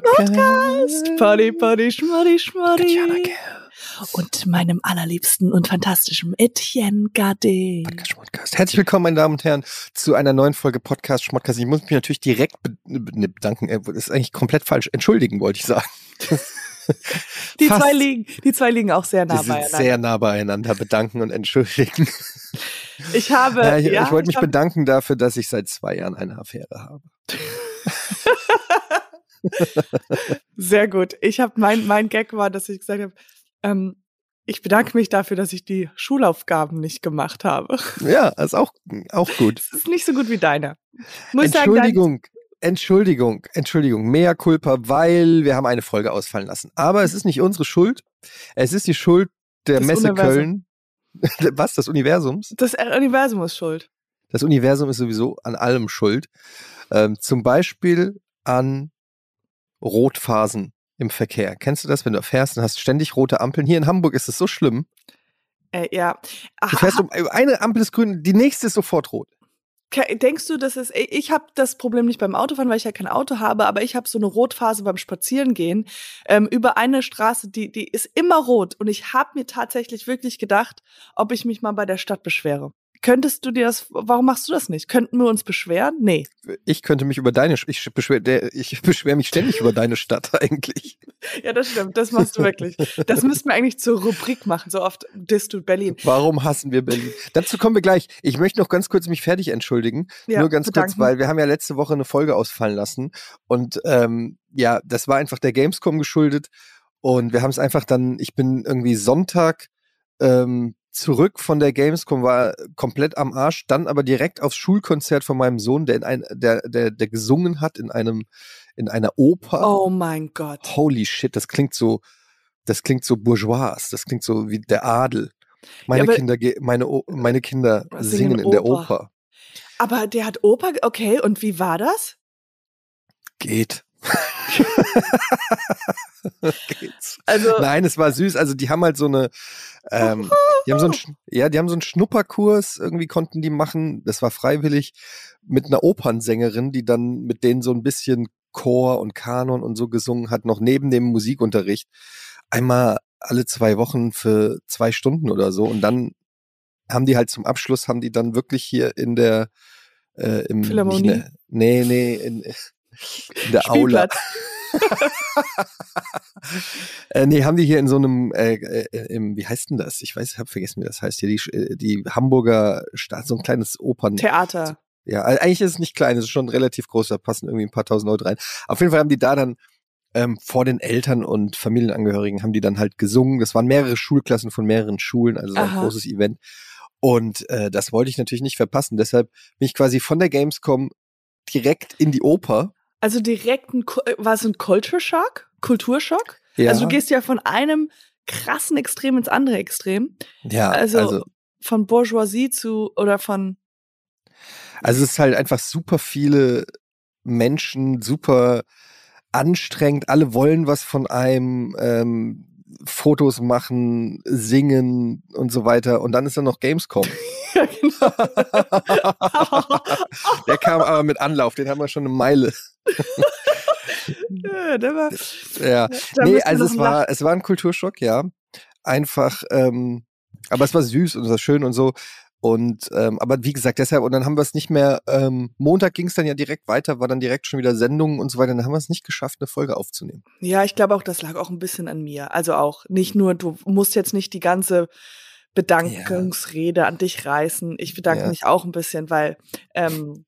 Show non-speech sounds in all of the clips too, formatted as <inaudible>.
Schmodcast. Schmodcast. Party, Party, Schmoddy, Schmoddy. Und meinem allerliebsten und fantastischen Etienne Gade. Podcast Schmodcast. Herzlich willkommen, meine Damen und Herren, zu einer neuen Folge Podcast Schmodcast. Ich muss mich natürlich direkt ne, bedanken. Das ist eigentlich komplett falsch. Entschuldigen, wollte ich sagen. <laughs> Die zwei liegen, die zwei liegen auch sehr nah Die sind beieinander. sehr nah beieinander. Bedanken und entschuldigen. ich habe, Ja, ich, ja, ich wollte mich hab- bedanken dafür, dass ich seit zwei Jahren eine Affäre habe. <laughs> Sehr gut. Ich habe mein mein Gag war, dass ich gesagt habe, ähm, ich bedanke mich dafür, dass ich die Schulaufgaben nicht gemacht habe. Ja, ist auch, auch gut. Das ist nicht so gut wie deine. Muss sagen, dein- Entschuldigung, Entschuldigung, Entschuldigung, mea culpa, weil wir haben eine Folge ausfallen lassen. Aber es ist nicht unsere Schuld. Es ist die Schuld der Das Messe Universum. Köln. <laughs> Was? Das Universums? das Universum ist schuld. Das Universum ist sowieso an allem schuld. Ähm, zum Beispiel an Rotphasen im Verkehr. Kennst du das, wenn du fährst und hast ständig rote Ampeln? Hier in Hamburg ist es so schlimm. Äh, ja. Du fährst um eine Ampel ist grün, die nächste ist sofort rot. Denkst du, dass es ich habe das Problem nicht beim Autofahren, weil ich ja kein Auto habe, aber ich habe so eine Rotphase beim Spazierengehen ähm, über eine Straße, die die ist immer rot und ich habe mir tatsächlich wirklich gedacht, ob ich mich mal bei der Stadt beschwere. Könntest du dir das warum machst du das nicht? Könnten wir uns beschweren? Nee. Ich könnte mich über deine, ich beschwere ich beschwer mich ständig über deine Stadt <laughs> eigentlich. Ja, das stimmt, das machst du wirklich. Das müssten wir eigentlich zur Rubrik machen, so oft disst du Berlin. Warum hassen wir Berlin? Dazu kommen wir gleich. Ich möchte noch ganz kurz mich fertig entschuldigen. Ja, Nur ganz kurz, bedanken. weil wir haben ja letzte Woche eine Folge ausfallen lassen. Und ähm, ja, das war einfach der Gamescom geschuldet. Und wir haben es einfach dann, ich bin irgendwie Sonntag ähm, zurück von der Gamescom, war komplett am Arsch, dann aber direkt aufs Schulkonzert von meinem Sohn, der in ein, der, der, der gesungen hat in einem, in einer Oper. Oh mein Gott. Holy shit, das klingt so, das klingt so bourgeois, das klingt so wie der Adel. Meine aber- Kinder, ge- meine, O- meine Kinder Singen singen in der Oper. Aber der hat Oper, okay, und wie war das? Geht. <laughs> Geht's. Also Nein, es war süß. Also die haben halt so eine, ähm, die haben so einen, ja, die haben so einen Schnupperkurs irgendwie konnten die machen. Das war freiwillig mit einer Opernsängerin, die dann mit denen so ein bisschen Chor und Kanon und so gesungen hat, noch neben dem Musikunterricht. Einmal alle zwei Wochen für zwei Stunden oder so. Und dann haben die halt zum Abschluss, haben die dann wirklich hier in der, äh, im, Philharmonie? der- nee, nee, in, in der Aula. <laughs> Äh, nee, haben die hier in so einem, äh, äh, im, wie heißt denn das? Ich weiß, ich habe vergessen, wie das heißt hier. Die, äh, die Hamburger Stadt, so ein kleines Opern. Theater. Ja, eigentlich ist es nicht klein, es ist schon relativ groß, da passen irgendwie ein paar tausend Leute rein. Auf jeden Fall haben die da dann ähm, vor den Eltern und Familienangehörigen haben die dann halt gesungen. Das waren mehrere Schulklassen von mehreren Schulen, also so ein Aha. großes Event. Und äh, das wollte ich natürlich nicht verpassen. Deshalb bin ich quasi von der Gamescom direkt in die Oper. Also direkt ein, äh, war es ein Culture Shock? Kulturschock? Ja, Also du gehst ja von einem krassen Extrem ins andere Extrem. ja, also- also Von Bourgeoisie zu, oder von, Also es ist halt einfach super viele Menschen, super anstrengend. Alle wollen was von einem, ähm, Fotos machen, singen und so weiter. Und dann ist dann noch Gamescom. <laughs> ja genau. <laughs> Der kam aber mit Anlauf, den haben wir schon eine Meile. ja, der war, Ja. da nee, also es war, es war ein Kulturschock, ja. Einfach, ähm, aber es war süß und es war schön und so. Und ähm, aber wie gesagt, deshalb, und dann haben wir es nicht mehr, ähm, Montag ging es dann ja direkt weiter, war dann direkt schon wieder Sendungen und so weiter, dann haben wir es nicht geschafft, eine Folge aufzunehmen. Ja, ich glaube auch, das lag auch ein bisschen an mir. Also auch nicht nur, du musst jetzt nicht die ganze Bedankungsrede an dich reißen. Ich bedanke Ja. mich auch ein bisschen, weil ähm,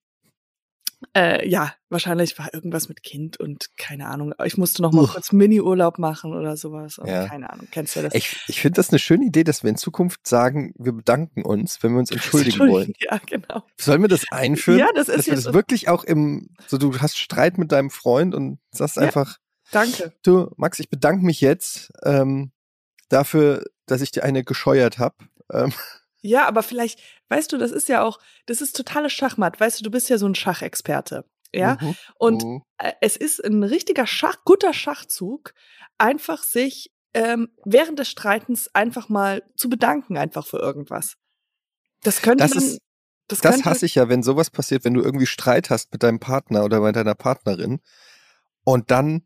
äh, ja, wahrscheinlich war irgendwas mit Kind und keine Ahnung. Ich musste noch mal Uch. kurz Mini-Urlaub machen oder sowas. Ja. Keine Ahnung. Kennst du das? Ich, ich finde das eine schöne Idee, dass wir in Zukunft sagen, wir bedanken uns, wenn wir uns entschuldigen wollen. <laughs> Ja, genau. Sollen wir das einführen? Ja, das ist dass wir das wirklich auch im, so du hast Streit mit deinem Freund und sagst Ja. einfach, Danke. Du, Max, ich bedanke mich jetzt ähm, dafür, dass ich dir eine gescheuert habe. Ähm, Ja, aber vielleicht, weißt du, das ist ja auch, das ist totales Schachmatt. Weißt du, du bist ja so ein Schachexperte. Ja. mhm, Und mhm. äh, es ist ein richtiger Schach, guter Schachzug, einfach sich ähm, während des Streitens einfach mal zu bedanken, einfach für irgendwas. Das könnte Das man, ist- das, Das könnte, hasse ich ja, wenn sowas passiert, wenn du irgendwie Streit hast mit deinem Partner oder mit deiner Partnerin und dann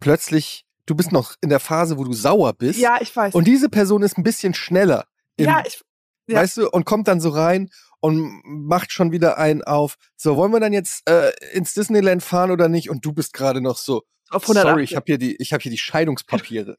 plötzlich, du bist noch in der Phase, wo du sauer bist. Ja, ich weiß. Und diese Person ist ein bisschen schneller. Im, ja, ich, ja. Weißt du, und kommt dann so rein und macht schon wieder einen auf. So, wollen wir dann jetzt äh, ins Disneyland fahren oder nicht? Und du bist gerade noch so, auf 180. sorry, ich habe hier die, ich habe hier die Scheidungspapiere.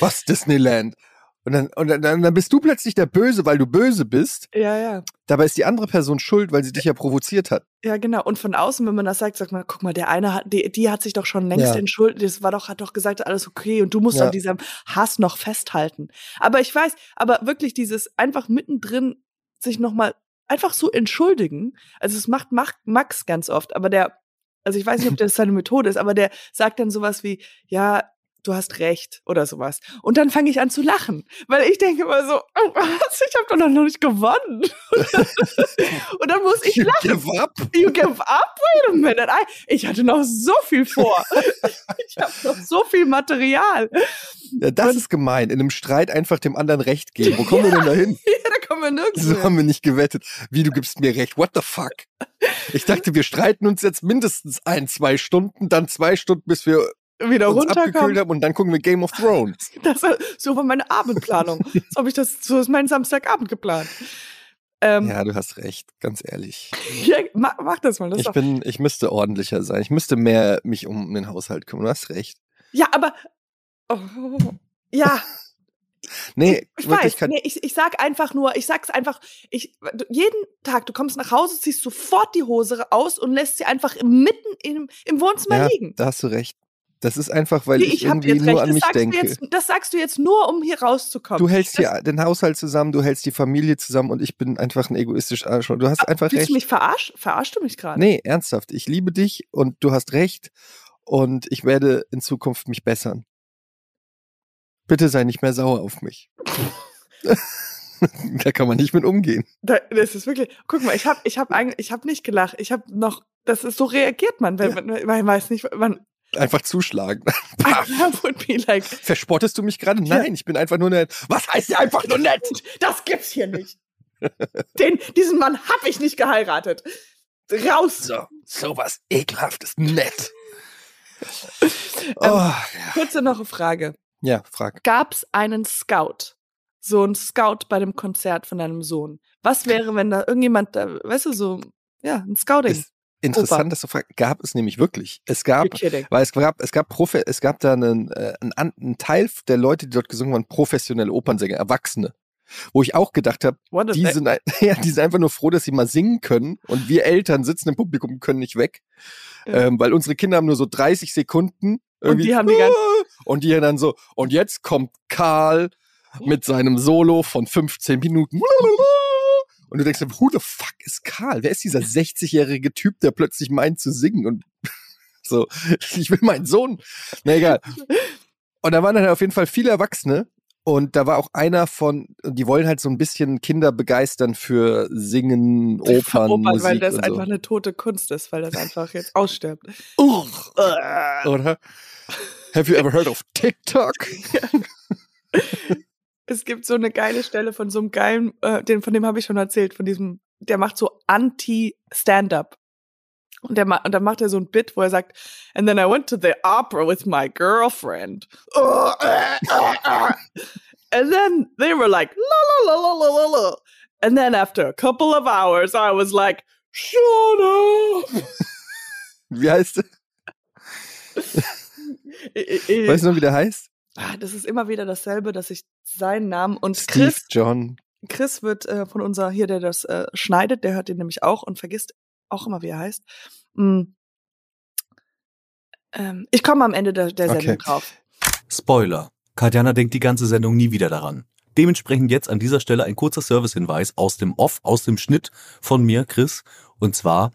Was Disneyland? Und dann, und dann, dann bist du plötzlich der Böse, weil du böse bist. Ja, ja. Dabei ist die andere Person schuld, weil sie dich ja provoziert hat. Ja, genau. Und von außen, wenn man das sagt, sagt man, guck mal, der eine hat, die, die hat sich doch schon längst Ja. entschuldigt. Das war doch, hat doch gesagt, alles okay. Und du musst Ja. an diesem Hass noch festhalten. Aber ich weiß, aber wirklich dieses einfach mittendrin sich nochmal einfach so entschuldigen. Also es macht, macht Max ganz oft, aber der, also ich weiß nicht, ob das seine <laughs> Methode ist, aber der sagt dann sowas wie, ja, du hast recht oder sowas. Und dann fange ich an zu lachen, weil ich denke immer so, oh, was, ich habe doch noch nicht gewonnen. <laughs> Und dann muss ich You lachen. give up? You give up? Wait a minute. Ich hatte noch so viel vor. <laughs> ich habe noch so viel Material. Ja, das ist gemein. In einem Streit einfach dem anderen Recht geben. Wo kommen wir denn dahin? <laughs> Ja, da kommen wir nirgends So hin. haben wir nicht gewettet. Wie, du gibst mir recht. What the fuck? Ich dachte, wir streiten uns jetzt mindestens ein, zwei Stunden, dann zwei Stunden, bis wir wieder haben und dann gucken wir Game of Thrones. <laughs> Das, so war meine Abendplanung. <laughs> So habe ich das, so ist mein Samstagabend geplant. Ähm, ja. Ja, du hast recht, ganz ehrlich. mach, mach das mal. Das Ich bin, ich müsste ordentlicher sein. Ich müsste mehr mich um den Haushalt kümmern. Du hast recht. ja, aber oh, ja, <laughs> Nee, ich wirklich weiß. Nee, ich, ich sag einfach nur, ich sag's einfach, ich, jeden Tag, du kommst nach Hause, ziehst sofort die Hose aus und lässt sie einfach mitten im, im Wohnzimmer ja, liegen. da hast du recht. Das ist einfach, weil Nee, ich, hab irgendwie nur recht. an das mich sagst denke. Du jetzt, das sagst du jetzt nur, um hier rauszukommen. Du hältst das, hier den Haushalt zusammen, du hältst die Familie zusammen und ich bin einfach ein egoistisch Arschloch. Du hast einfach Willst recht. du mich verarsch? Verarschst du mich gerade? Nee, ernsthaft. Ich liebe dich und du hast recht und ich werde in Zukunft mich bessern. Bitte sei nicht mehr sauer auf mich. <laughs> da kann man nicht mit umgehen. Da, das ist wirklich. Guck mal, ich habe, ich ich habe nicht gelacht. Ich habe noch. Das ist so reagiert man, wenn Ja. man, man weiß nicht, man. Einfach zuschlagen. <laughs> <laughs> Would be like, Verspottest du mich gerade? Ja. Nein, ich bin einfach nur nett. Was heißt ja einfach nur nett? das gibt's hier nicht. Den, diesen Mann habe ich nicht geheiratet. Raus. So, sowas ekelhaftes, nett. Ähm, Oh, ja. Kurze noch eine Frage. ja, frag. Gab's einen Scout? So ein Scout bei dem Konzert von deinem Sohn. Was wäre, wenn da irgendjemand, da, weißt du, so, ja, ein Scouting. Ist interessant, dass du fragst. Gab es nämlich wirklich. Es gab. Weil es gab, es gab Profe, es gab da einen, äh, einen, einen Teil der Leute, die dort gesungen waren, professionelle Opernsänger, Erwachsene. Wo ich auch gedacht habe, die sind, <laughs> ja, die sind einfach nur froh, dass sie mal singen können und wir Eltern sitzen im Publikum und können nicht weg. Ja. Ähm, weil unsere Kinder haben nur so 30 Sekunden. Und die haben die ganze- <laughs> und die dann so, und jetzt kommt Karl mit seinem Solo von 15 Minuten. Und du denkst, who the fuck ist Karl? Wer ist dieser 60-jährige Typ, der plötzlich meint zu singen? Und <laughs> so, ich will meinen Sohn. Na egal. Und da waren dann auf jeden Fall viele Erwachsene. Und da war auch einer von, die wollen halt so ein bisschen Kinder begeistern für Singen, Opern, Opern, Musik weil das einfach so. eine tote Kunst ist, weil das einfach jetzt <laughs> ausstirbt. Uch, oder? Have you ever heard of TikTok? <laughs> Es gibt so eine geile Stelle von so einem geilen, äh, den, von dem habe ich schon erzählt, von diesem, der macht so Anti-Stand-up. Und, der, und dann macht er so ein Bit, wo er sagt, and then I went to the opera with my girlfriend. and then they were like, la la la la la la la. And then after a couple of hours, I was like, shut up. Wie heißt der? <laughs> Weißt du noch, wie der heißt? Ah, Das ist immer wieder dasselbe, dass ich seinen Namen und Steve Chris John. Chris wird äh, von unser hier, der das äh, schneidet, der hört den nämlich auch und vergisst auch immer, wie er heißt. Mm. Ähm, ich komme am Ende der, der Sendung Okay. drauf. Spoiler. Katjana denkt die ganze Sendung nie wieder daran. Dementsprechend jetzt an dieser Stelle ein kurzer Servicehinweis aus dem Off, aus dem Schnitt von mir, Chris. Und zwar,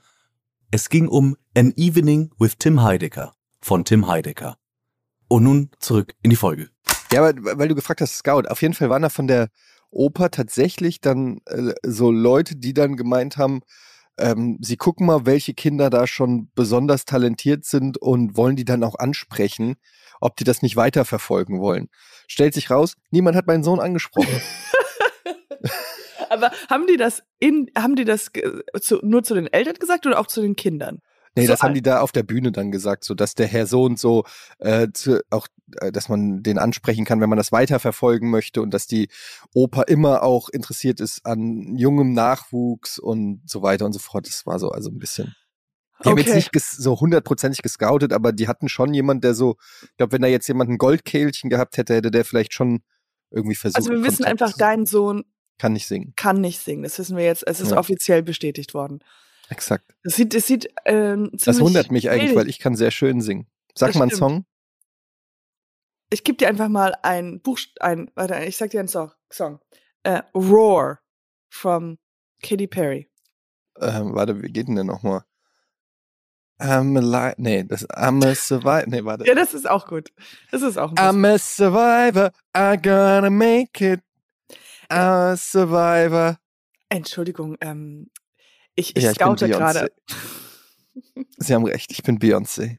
es ging um An Evening with Tim Heidecker von Tim Heidecker. Und nun zurück in die Folge. Ja, aber weil du gefragt hast, Scout, auf jeden Fall waren da von der Oper tatsächlich dann äh, so Leute, die dann gemeint haben, ähm, sie gucken mal, welche Kinder da schon besonders talentiert sind und wollen die dann auch ansprechen, ob die das nicht weiterverfolgen wollen. Stellt sich raus, niemand hat meinen Sohn angesprochen. <laughs> <laughs> Aber haben die das in, haben die das zu, nur zu den Eltern gesagt oder auch zu den Kindern? Nee, So das haben die da auf der Bühne dann gesagt, so dass der Herr so und so äh, zu, auch, äh, dass man den ansprechen kann, wenn man das weiterverfolgen möchte und dass die Oper immer auch interessiert ist an jungem Nachwuchs und so weiter und so fort. Das war so also ein bisschen. Die haben jetzt Okay. nicht so hundertprozentig gescoutet, aber die hatten schon jemand, der so, ich glaube, wenn da jetzt jemand ein Goldkehlchen gehabt hätte, hätte der vielleicht schon irgendwie versucht. Also wir wissen Kontakt einfach, dein Sohn kann nicht singen. kann nicht singen. Das wissen wir jetzt. Es ist Ja. offiziell bestätigt worden. Exakt. Es sieht, es sieht ähm, Das wundert mich eigentlich, weil ich kann sehr schön singen. Sag Das mal einen. Song. Ich gebe dir einfach mal ein Buch, ein, warte, ich sag dir einen Song. Song. Äh, Roar from Katy Perry. Ähm, warte, wie geht denn der nochmal? I'm alive. Nee, das I'm a survivor. Nee, warte. Ja, das ist auch gut. Das ist auch ein. I'm a survivor. I'm gonna make it. I'm a survivor. Entschuldigung, ähm, ich, ich Ja, ich scoute gerade. <laughs> Sie haben recht, ich bin Beyoncé.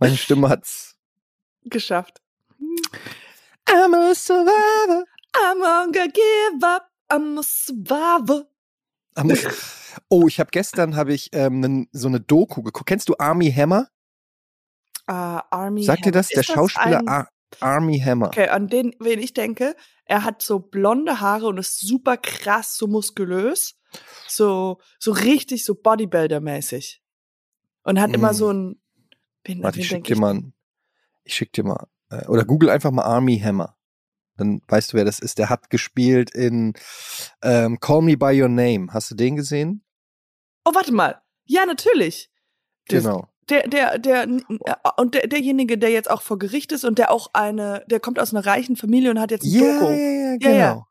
Meine Stimme hat's. geschafft. I'm a survivor. I'm gonna give up. I'm a survivor. <laughs> Oh, ich habe gestern habe ich ähm, so eine Doku geguckt. Kennst du Army Hammer? Ah, Army. Sagt dir das? Der das Schauspieler ein- Ar Army Hammer. Okay, an den, wen ich denke, er hat so blonde Haare und ist super krass, so muskulös. So, so richtig so Bodybuilder-mäßig. Und hat immer Mm. so ein. Wen, Warte, ich schick denk dir mal. ein- Ich schick dir mal. Äh, oder google einfach mal Army Hammer. Dann weißt du, wer das ist. Der hat gespielt in ähm, Call Me by Your Name. Hast du den gesehen? Oh, warte mal. Ja, natürlich. Das- Genau. Der, der, der, äh, und der, derjenige, der jetzt auch vor Gericht ist und der auch eine, der kommt aus einer reichen Familie und hat jetzt ein Ja, Doku. ja, ja, Ja, genau. ja.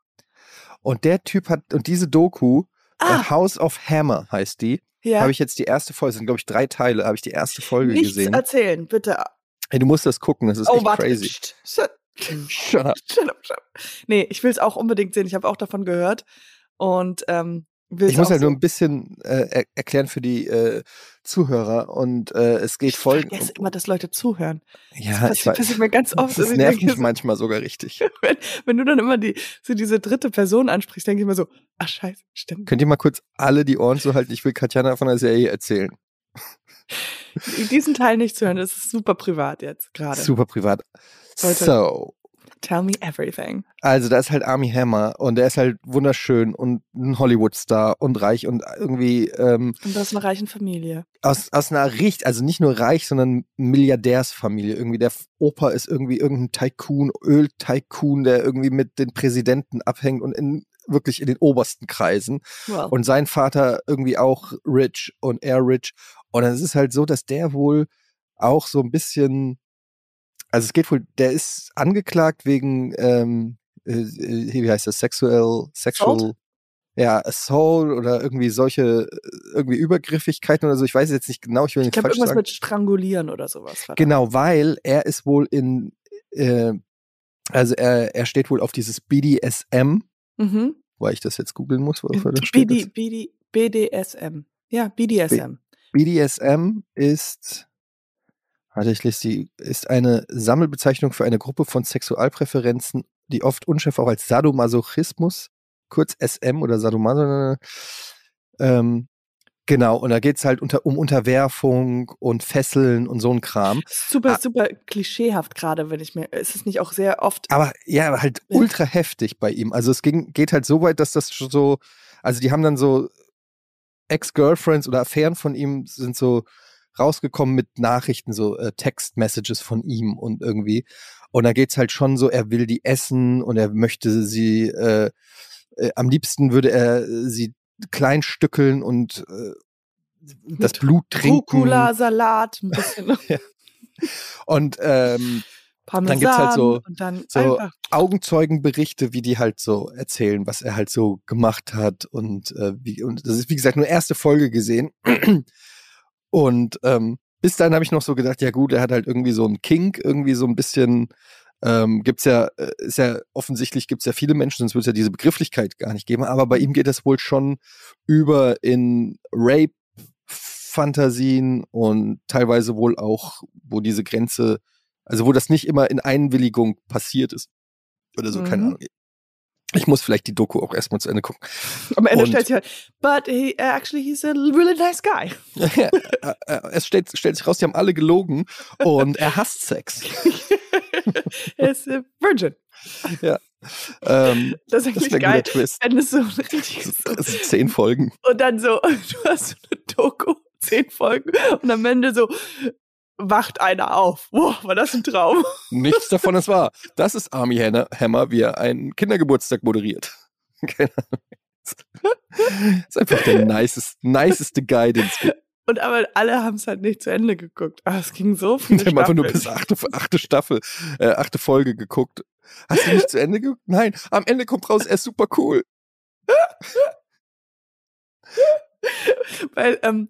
Und der Typ hat, und diese Doku, Ah, House of Hammer heißt die, ja. habe ich jetzt die erste Folge, es sind glaube ich drei Teile, habe ich die erste Folge Nichts gesehen. erzählen, bitte. Ey, du musst das gucken, das ist oh, echt warte. crazy. Psst, shut, <laughs> Shut up. <laughs> shut up, shut up. Nee, ich will es auch unbedingt sehen. Ich habe auch davon gehört. Und ähm, will Ich muss halt so. nur ein bisschen äh, er erklären für die äh, Zuhörer und äh, es geht Ich voll. vergesse immer, dass Leute zuhören. Ja, das ich passiert, passiert mir ganz oft. Das ich nervt mich so, manchmal sogar richtig. <laughs> wenn, wenn du dann immer die, so diese dritte Person ansprichst, denke ich mir so, ach scheiße, stimmt. Könnt ihr mal kurz alle die Ohren zuhalten? Ich will Katjana von der Serie erzählen. Diesen Teil nicht zu hören, das ist super privat jetzt gerade. Super privat. Leute. So, Tell me everything. also da ist halt Army Hammer und der ist halt wunderschön und ein Hollywood-Star und reich und irgendwie ähm, Und aus einer reichen Familie. aus, aus einer richtig, also nicht nur reich, sondern Milliardärsfamilie. Irgendwie der Opa ist irgendwie irgendein Tycoon, Öl-Tycoon, der irgendwie mit den Präsidenten abhängt und in wirklich in den obersten Kreisen. Well, Und sein Vater irgendwie auch rich und er rich. Und es ist halt so, dass der wohl auch so ein bisschen, also es geht wohl, der ist angeklagt wegen, ähm, äh, äh, wie heißt das, sexuell, sexual, Assault? ja, Assault oder irgendwie solche, äh, irgendwie Übergriffigkeiten oder so. Ich weiß jetzt nicht genau, ich will ich nichts glaube, falsch irgendwas sagen. mit Strangulieren oder sowas. da. Genau, weil er ist wohl in, äh, also er, er steht wohl auf dieses BDSM, Mhm. weil ich das jetzt googeln muss, wofür das steht. BD, BD, BDSM. Ja, BDSM. BDSM ist, warte, ich lese die, ist eine Sammelbezeichnung für eine Gruppe von Sexualpräferenzen, die oft unschärf auch als Sadomasochismus, kurz SM oder Sadomaso, ähm, genau, und da geht's halt unter, um Unterwerfung und Fesseln und so ein Kram. Super, Ah. super klischeehaft gerade, wenn ich mir. Ist es nicht auch sehr oft. Aber ja, halt ultra heftig bei ihm. Also es ging, geht halt so weit, dass das schon so, also die haben dann so Ex-Girlfriends oder Affären von ihm sind so rausgekommen mit Nachrichten, so äh, Text-Messages von ihm und irgendwie. Und da geht's halt schon so, er will die essen und er möchte sie, äh, äh, am liebsten würde er sie klein stückeln und äh, das Mit Blut trinken. Rucola, Salat, ein bisschen <laughs> Und ähm, Parmesan gibt's halt so- dann so. Augenzeugenberichte, wie die halt so erzählen, was er halt so gemacht hat und äh, wie und das ist wie gesagt nur erste Folge gesehen und ähm, bis dahin habe ich noch so gedacht, ja gut, er hat halt irgendwie so einen Kink, irgendwie so ein bisschen ähm, gibt's ja äh, ist ja offensichtlich gibt's ja viele Menschen, sonst würde es ja diese Begrifflichkeit gar nicht geben, aber bei ihm geht es wohl schon über in Rape Fantasien und teilweise wohl auch, wo diese Grenze, also wo das nicht immer in Einwilligung passiert ist oder so, keine Mhm. Ahnung. Ich muss vielleicht die Doku auch erstmal zu Ende gucken. Am Ende Und- stellt sich halt, but he, actually he's a really nice guy. <laughs> Äh, äh, es stellt, stellt sich raus, die haben alle gelogen und er hasst Sex. <laughs> er ist a virgin. Ähm, Das ist das eigentlich wäre ein geil. Twist. Wenn es so ein richtiges Das sind zehn Folgen. und dann so, <laughs> du hast so eine Doku, zehn Folgen und am Ende so wacht einer auf. Boah, war das ein Traum. <laughs> Nichts davon ist wahr. Das ist Army Hammer, Hammer wie er einen Kindergeburtstag moderiert. <laughs> Keine Ahnung. ist einfach der nicest, niceste Guy, den es gibt. Und aber alle haben es halt nicht zu Ende geguckt. Aber es ging so <laughs> viel. Wir haben einfach nur bis achte, achte Staffel, äh, achte Folge geguckt. Hast du nicht zu Ende geguckt? Nein, am Ende kommt raus, er ist super cool. Weil ähm,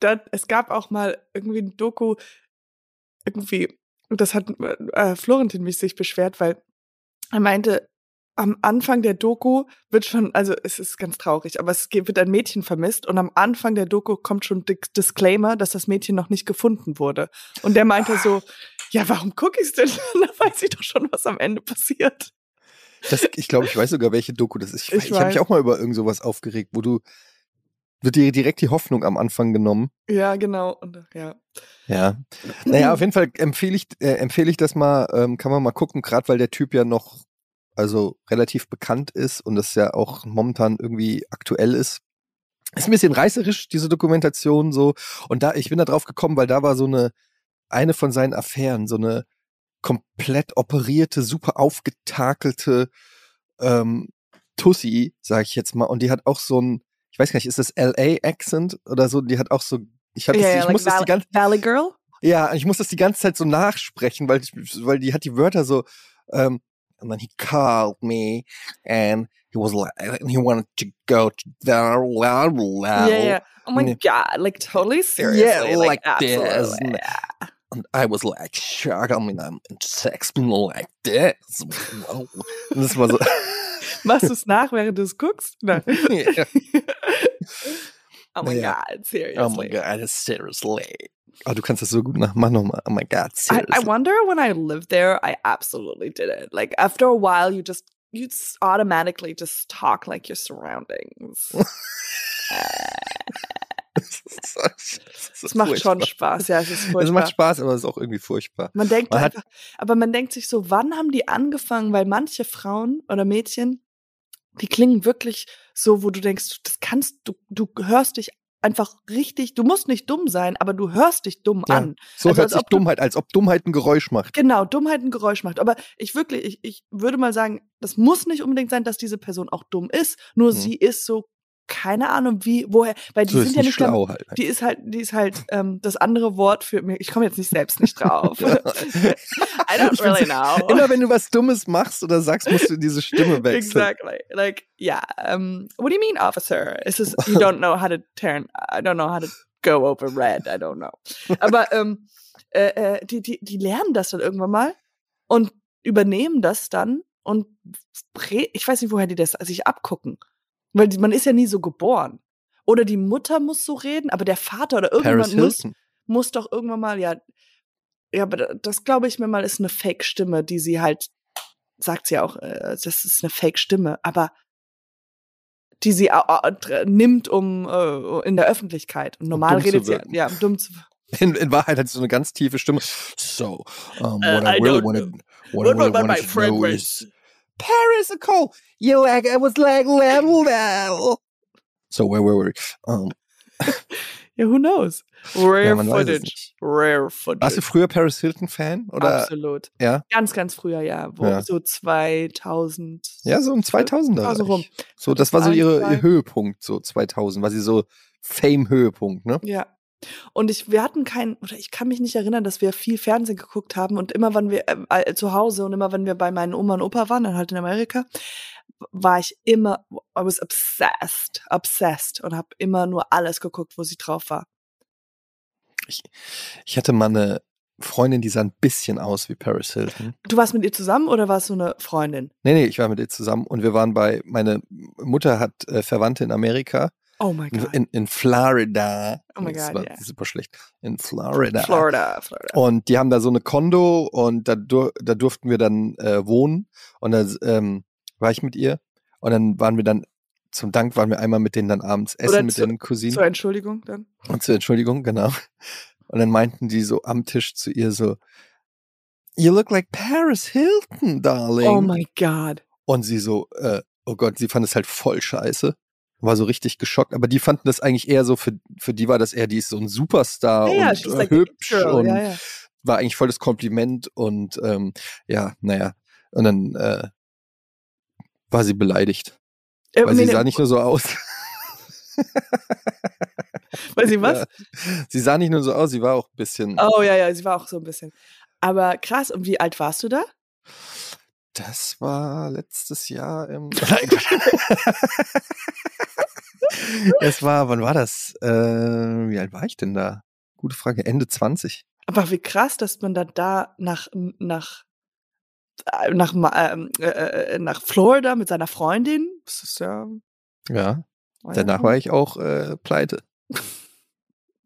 da, es gab auch mal irgendwie ein Doku, irgendwie, und das hat äh, Florentin mich sich beschwert, weil er meinte, am Anfang der Doku wird schon, also es ist ganz traurig, aber es wird ein Mädchen vermisst und am Anfang der Doku kommt schon Di- Disclaimer, dass das Mädchen noch nicht gefunden wurde. Und der meinte so, ja, warum gucke ich es denn? <laughs> da weiß ich doch schon, was am Ende passiert. Das, ich glaube, ich weiß sogar, welche Doku das ist. Ich, Ich ich, habe mich auch mal über irgend sowas aufgeregt, wo du wird dir direkt die Hoffnung am Anfang genommen. Ja, genau. Und, ja. Ja. Naja, auf jeden Fall empfehle ich, äh, empfehle ich das mal, ähm, kann man mal gucken, gerade weil der Typ ja noch also relativ bekannt ist und das ja auch momentan irgendwie aktuell ist. Ist ein bisschen reißerisch, diese Dokumentation so. Und da, ich bin da drauf gekommen, weil da war so eine, eine von seinen Affären, so eine komplett operierte, super aufgetakelte ähm, Tussi, sag ich jetzt mal. Und die hat auch so ein, ich weiß gar nicht, ist das LA-Accent oder so? Die hat auch so, ich, hab das, ich muss das die ganze Valley Girl? ja, ich muss das die ganze Zeit so nachsprechen, weil, weil die hat die Wörter so, ähm, and then he called me and he was like, and he wanted to go to the level. Yeah, yeah. Oh my Yeah. god, like totally seriously. Yeah, like this. absolutely. And I was like, shocked. I mean, I'm in sex like this. Das war so, <laughs> Machst du es nach, während du es guckst? Nein. <laughs> Ja. <laughs> Oh my Naja. god, seriously. oh my God, seriously. Oh, du kannst das so gut nach. Mach nochmal. Oh my God, I, seriously. I wonder when I lived there, I absolutely did it. Like after a while, you just you automatically just talk like your surroundings. <laughs> <laughs> Es macht schon Spaß, ja, es ist Es furchtbar. macht Spaß, aber es ist auch irgendwie furchtbar. Man denkt Man einfach, aber man denkt sich so, wann haben die angefangen? Weil manche Frauen oder Mädchen, die klingen wirklich so, wo du denkst, das kannst du, du hörst dich einfach richtig, du musst nicht dumm sein, aber du hörst dich dumm Ja, an. So Also hört als sich Dummheit, als ob Dummheit ein Geräusch macht. Genau, Dummheit ein Geräusch macht. Aber ich wirklich, ich, ich würde mal sagen, das muss nicht unbedingt sein, dass diese Person auch dumm ist. Nur Mhm. sie ist so, keine Ahnung wie, woher, weil die so sind ja nicht schlau halt. Die ist halt, die ist halt ähm, das andere Wort für mir. Ich komme jetzt nicht selbst nicht drauf. <laughs> <laughs> I don't really know. Immer wenn du was Dummes machst oder sagst, musst du diese Stimme <laughs> wechseln. Exactly. Like, yeah. Um, what do you mean, officer? It's just you don't know how to turn. I don't know how to go over red. I don't know. Aber ähm, äh, äh, die, die, die lernen das dann irgendwann mal und übernehmen das dann und ich weiß nicht, woher die das sich abgucken. Weil man ist ja nie so geboren. Oder die Mutter muss so reden, aber der Vater oder irgendjemand muss, muss doch irgendwann mal, ja, ja, aber da- das glaube ich mir mal ist eine Fake-Stimme, die sie halt, sagt sie auch, äh, das ist eine Fake-Stimme, aber die sie nimmt, um äh, in der Öffentlichkeit. Und normal zu redet sie, ja, um dumm zu <laughs> In, in Wahrheit hat sie so eine ganz tiefe Stimme. So, um, Uh, what I, I really wanted, what, What I really my wanted know fragrance? is Paris a Cole. You like I was like level level. So where were we? Um, <laughs> Ja, who knows? Rare ja, footage. Rare Warst footage. du früher Paris Hilton Fan oder? Absolut. Ja? Ganz, ganz früher, ja. Wo, Ja. So 2000. Ja, so im 2000er. Also rum. So, das war so 2001, ihre, ihr Höhepunkt, so 2000, war sie so Fame-Höhepunkt, ne? Ja. Und ich, wir hatten kein, oder ich kann mich nicht erinnern, dass wir viel Fernsehen geguckt haben und immer, wenn wir äh, zu Hause und immer, wenn wir bei meinen Oma und Opa waren, dann halt in Amerika, war ich immer, I was obsessed, obsessed und habe immer nur alles geguckt, wo sie drauf war. Ich hatte mal eine Freundin, die sah ein bisschen aus wie Paris Hilton. Du warst mit ihr zusammen oder warst du eine Freundin? Nee, nee, ich war mit ihr zusammen und wir waren bei, meine Mutter hat äh, Verwandte in Amerika, Oh my in, God. in, in Florida. Oh my das God, war ja. super schlecht. In Florida. Florida, Florida. Und die haben da so eine Kondo und da, dur da durften wir dann äh, wohnen und da ähm, war ich mit ihr Und dann waren wir dann, zum Dank waren wir einmal mit denen dann abends essen Oder mit zu- den Cousinen. Zur Entschuldigung dann. Und zur Entschuldigung, genau. Und dann meinten die so am Tisch zu ihr so, You look like Paris Hilton, darling. Oh my God. Und sie so, äh, oh Gott, sie fand es halt voll scheiße. War so richtig geschockt. Aber die fanden das eigentlich eher so, für, für die war das eher, die ist so ein Superstar Ja, ja, und äh, like the hübsch girl. und Ja, ja. war eigentlich voll das Kompliment. Und ähm, ja, naja. Und dann äh, war sie beleidigt. Äh, Weil sie sah nicht nur so aus. <laughs> weil sie <laughs> was? Ja. Sie sah nicht nur so aus, sie war auch ein bisschen. Oh ja, ja, sie war auch so ein bisschen. Aber krass, und wie alt warst du da? Das war letztes Jahr im. <laughs> Nein. Es war, wann war das? Äh, wie alt war ich denn da? Gute Frage. Ende 20. Aber wie krass, dass man dann da nach, nach, äh, nach, ähm, äh, äh, nach Florida mit seiner Freundin. Das ist ja. Ja. war Danach war ich auch äh, pleite. <laughs>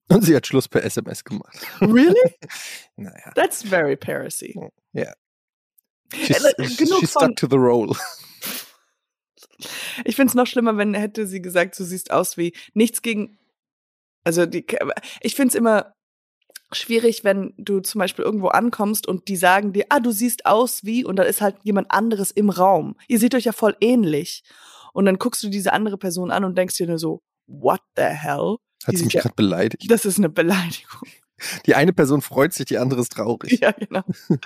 Und sie hat Schluss per SMS gemacht. Really? <laughs> Naja. That's very Parisy. Ja. Äh, She's, genug she von- stuck to the role. Ich finde es noch schlimmer, wenn hätte sie gesagt, du siehst aus wie nichts gegen. Also die, ich finde es immer schwierig, wenn du zum Beispiel irgendwo ankommst und die sagen dir, ah, du siehst aus wie, und da ist halt jemand anderes im Raum. Ihr seht euch ja voll ähnlich. Und dann guckst du diese andere Person an und denkst dir nur so, what the hell? Hat sie mich ja- gerade beleidigt. Das ist eine Beleidigung. Die eine Person freut sich, die andere ist traurig. Ja, genau. <laughs>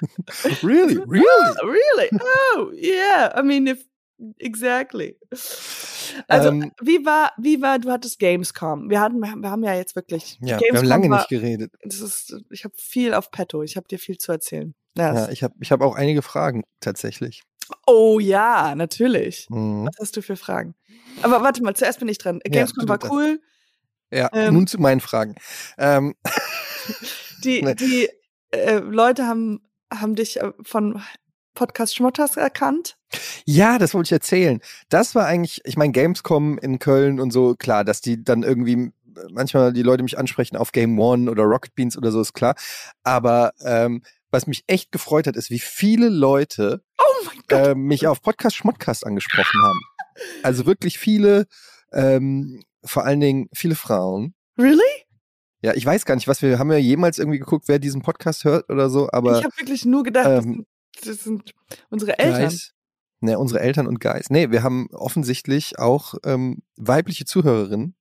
Really? <laughs> Really? really? Oh, yeah. I mean, if exactly. Also, Ähm, wie war, wie war, du hattest Gamescom. Wir hatten, wir haben ja jetzt wirklich. Ja, Gamescom wir haben lange war, nicht geredet. Das ist, ich habe viel auf Petto. Ich habe dir viel zu erzählen. Ja. Ja, ich habe ich hab auch einige Fragen tatsächlich. Oh ja, natürlich. Mhm. Was hast du für Fragen? Aber warte mal, zuerst bin ich dran. Gamescom du war cool. Ja, Ähm, nun zu meinen Fragen. Ähm, <laughs> Die, <laughs> Nee. die äh, Leute haben, haben dich äh, von Podcast Schmotters erkannt. Ja, das wollte ich erzählen. Das war eigentlich, ich meine, Gamescom in Köln und so, klar, dass die dann irgendwie manchmal die Leute mich ansprechen auf Game One oder Rocket Beans oder so, ist klar. Aber ähm, was mich echt gefreut hat, ist, wie viele Leute Oh äh, mich auf Podcast Schmottcast angesprochen haben. Also wirklich viele, ähm, vor allen Dingen viele Frauen. really? Ja, ich weiß gar nicht, was wir haben ja jemals irgendwie geguckt, wer diesen Podcast hört oder so, aber ich habe wirklich nur gedacht, das, ähm, sind, das sind unsere Eltern. Guys, ne, unsere Eltern und Guys. Nee, wir haben offensichtlich auch ähm, weibliche Zuhörerinnen.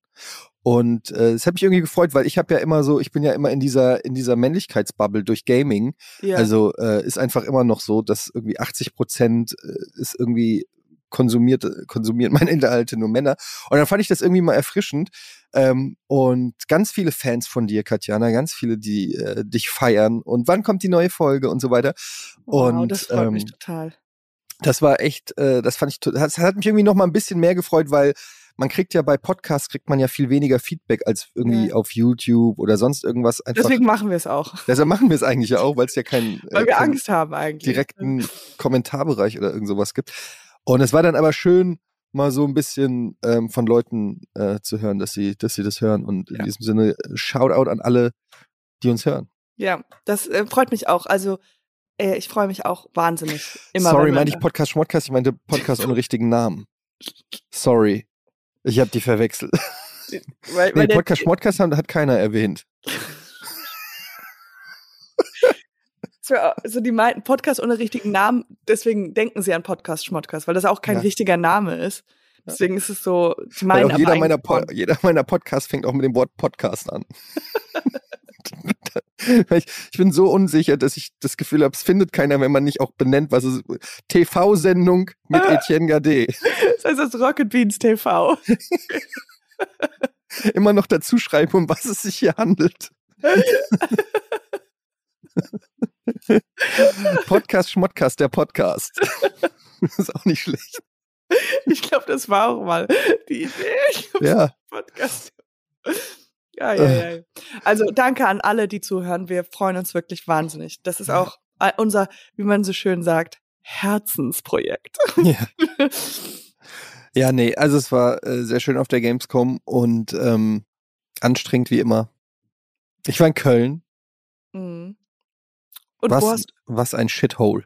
Und äh, es hat mich irgendwie gefreut, weil ich habe ja immer so, ich bin ja immer in dieser in dieser Männlichkeitsbubble durch Gaming. Ja. Also äh, ist einfach immer noch so, dass irgendwie 80 Prozent äh, ist irgendwie konsumiert, äh, konsumieren <laughs> meine Inhalte nur Männer. Und dann fand ich das irgendwie mal erfrischend. Ähm, und ganz viele Fans von dir, Katjana, ganz viele, die äh, dich feiern und wann kommt die neue Folge und so weiter. wow, und, das freut mich ähm, total. Das war echt, äh, das fand ich, das hat mich irgendwie noch mal ein bisschen mehr gefreut, weil man kriegt ja bei Podcasts kriegt man ja viel weniger Feedback als irgendwie Ja. auf YouTube oder sonst irgendwas. Einfach, Deswegen machen wir es auch. <laughs> deshalb machen wir es eigentlich ja auch, weil es ja keinen <laughs> Weil äh, wir keinen Angst haben eigentlich. direkten Kommentarbereich oder irgend sowas gibt. Und es war dann aber schön, mal so ein bisschen ähm, von Leuten äh, zu hören, dass sie, dass sie das hören. Und in Ja. diesem Sinne, äh, Shoutout an alle, die uns hören. Ja, das äh, freut mich auch. Also äh, ich freue mich auch wahnsinnig. Immer Sorry, wenn meinte ich Podcast Schmodcast, ich meinte Podcast ohne richtigen Namen. Sorry. Ich habe die verwechselt. <laughs> weil, Nee, weil der, Podcast Schmodcast hat, hat keiner erwähnt. <laughs> so, also die meinten Podcast ohne richtigen Namen, deswegen denken sie an Podcast Schmodcast, weil das auch kein Ja. richtiger Name ist. Deswegen ist es so, die Weil meinen jeder meiner, jeder meiner Podcasts fängt auch mit dem Wort Podcast an. <laughs> ich, ich bin so unsicher, dass ich das Gefühl habe, es findet keiner, wenn man nicht auch benennt, was es TV-Sendung mit Etienne Gade. <laughs> Das heißt das Rocket Beans TV. <laughs> Immer noch dazu schreiben, um was es sich hier handelt. <laughs> Podcast Schmodcast, der Podcast. Das ist auch nicht schlecht. Ich glaube, das war auch mal die Idee. Ich glaub, Ja. Podcast. Ja, ja, ja. Also danke an alle, die zuhören. Wir freuen uns wirklich wahnsinnig. Das ist auch äh, unser, wie man so schön sagt, Herzensprojekt. ja. <laughs> Ja, nee, also es war äh, sehr schön auf der Gamescom und ähm, anstrengend wie immer. Ich war in Köln. Mhm. Und was, hast was ein Shithole.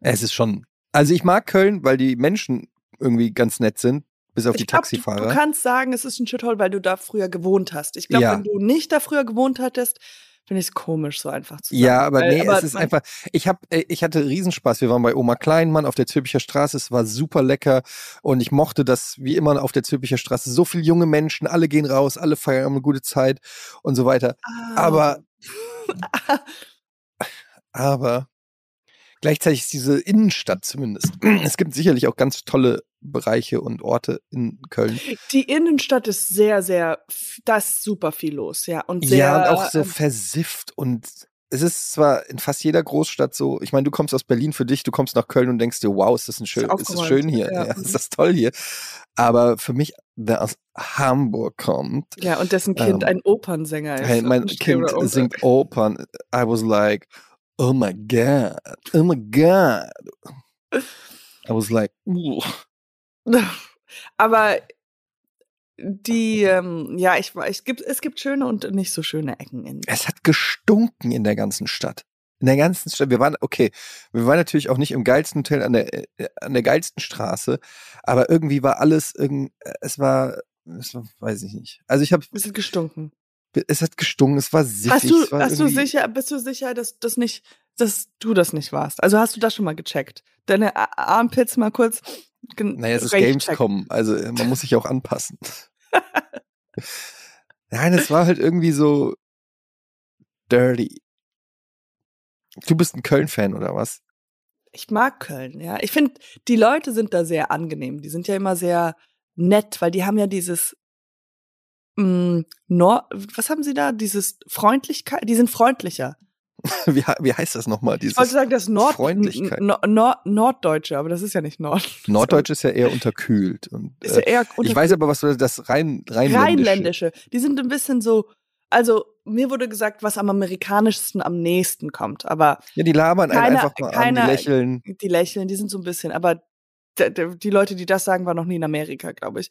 Es ist schon, Also ich mag Köln, weil die Menschen irgendwie ganz nett sind, bis auf Ich die glaub, Taxifahrer. Du, du kannst sagen, es ist ein Shithole, weil du da früher gewohnt hast. Ich glaube, Ja. wenn du nicht da früher gewohnt hättest, finde ich es komisch, so einfach zu sagen. Ja, aber Weil- nee, es ist einfach, ich hab, äh, ich hatte Riesenspaß. Wir waren bei Oma Kleinmann auf der Zülpicher Straße, es war super lecker und ich mochte das, wie immer auf der Zülpicher Straße, so viele junge Menschen, alle gehen raus, alle feiern eine gute Zeit und so weiter. Ah. Aber, <laughs> aber gleichzeitig ist diese Innenstadt zumindest. <clears throat> Es gibt sicherlich auch ganz tolle Bereiche und Orte in Köln. Die Innenstadt ist sehr, sehr, da ist super viel los, ja. Und sehr, ja, und auch so ähm, versifft und es ist zwar in fast jeder Großstadt so, ich meine, du kommst aus Berlin für dich, du kommst nach Köln und denkst dir, wow, ist das ein schön, ist das schön hier, ja. ja, <laughs> ist das toll hier. Aber für mich, der aus Hamburg kommt, ja, und dessen Kind ähm, ein Opernsänger ist. hey, mein Kind singt Opern, I was like, oh my God, oh my God. I was like, uh. <laughs> Aber die, ähm, ja, ich weiß, es gibt, es gibt schöne und nicht so schöne Ecken in. es hat gestunken in der ganzen Stadt. In der ganzen Stadt. Wir waren, okay, wir waren natürlich auch nicht im geilsten Hotel an der, äh, an der geilsten Straße, aber irgendwie war alles irgend, äh, es war, es war, weiß ich nicht. Also ich habe, Es ist gestunken. Es hat gestunken, es war siffig. Hast du, hast du sicher, bist du sicher, dass das nicht, dass du das nicht warst? Also hast du das schon mal gecheckt? Deine Armpits mal kurz. Naja, es ist. Gamescom, also äh, man muss sich auch anpassen. <laughs> Nein, es war halt irgendwie so dirty. Du bist ein Köln-Fan oder was? Ich mag Köln, ja. Ich finde, die Leute sind da sehr angenehm. Die sind ja immer sehr nett, weil die haben ja dieses mh, Nor was haben sie da? Dieses Freundlichkeit, die sind freundlicher. <laughs> Wie, wie heißt das nochmal? Ich wollte Dieses sagen, das Nord Freundlichkeit. Nord Norddeutsche, aber das ist ja nicht Nord. Norddeutsch ist ja eher unterkühlt. Und, Ist ja äh, eher ich weiß aber, was das Rhein, Rheinländische. Rheinländische. Die sind ein bisschen so, also mir wurde gesagt, was am amerikanischsten am nächsten kommt, aber Ja, die labern Keiner- einfach mal an, keiner- die lächeln. die lächeln, die sind so ein bisschen, aber die Leute, die das sagen, waren noch nie in Amerika, glaube ich,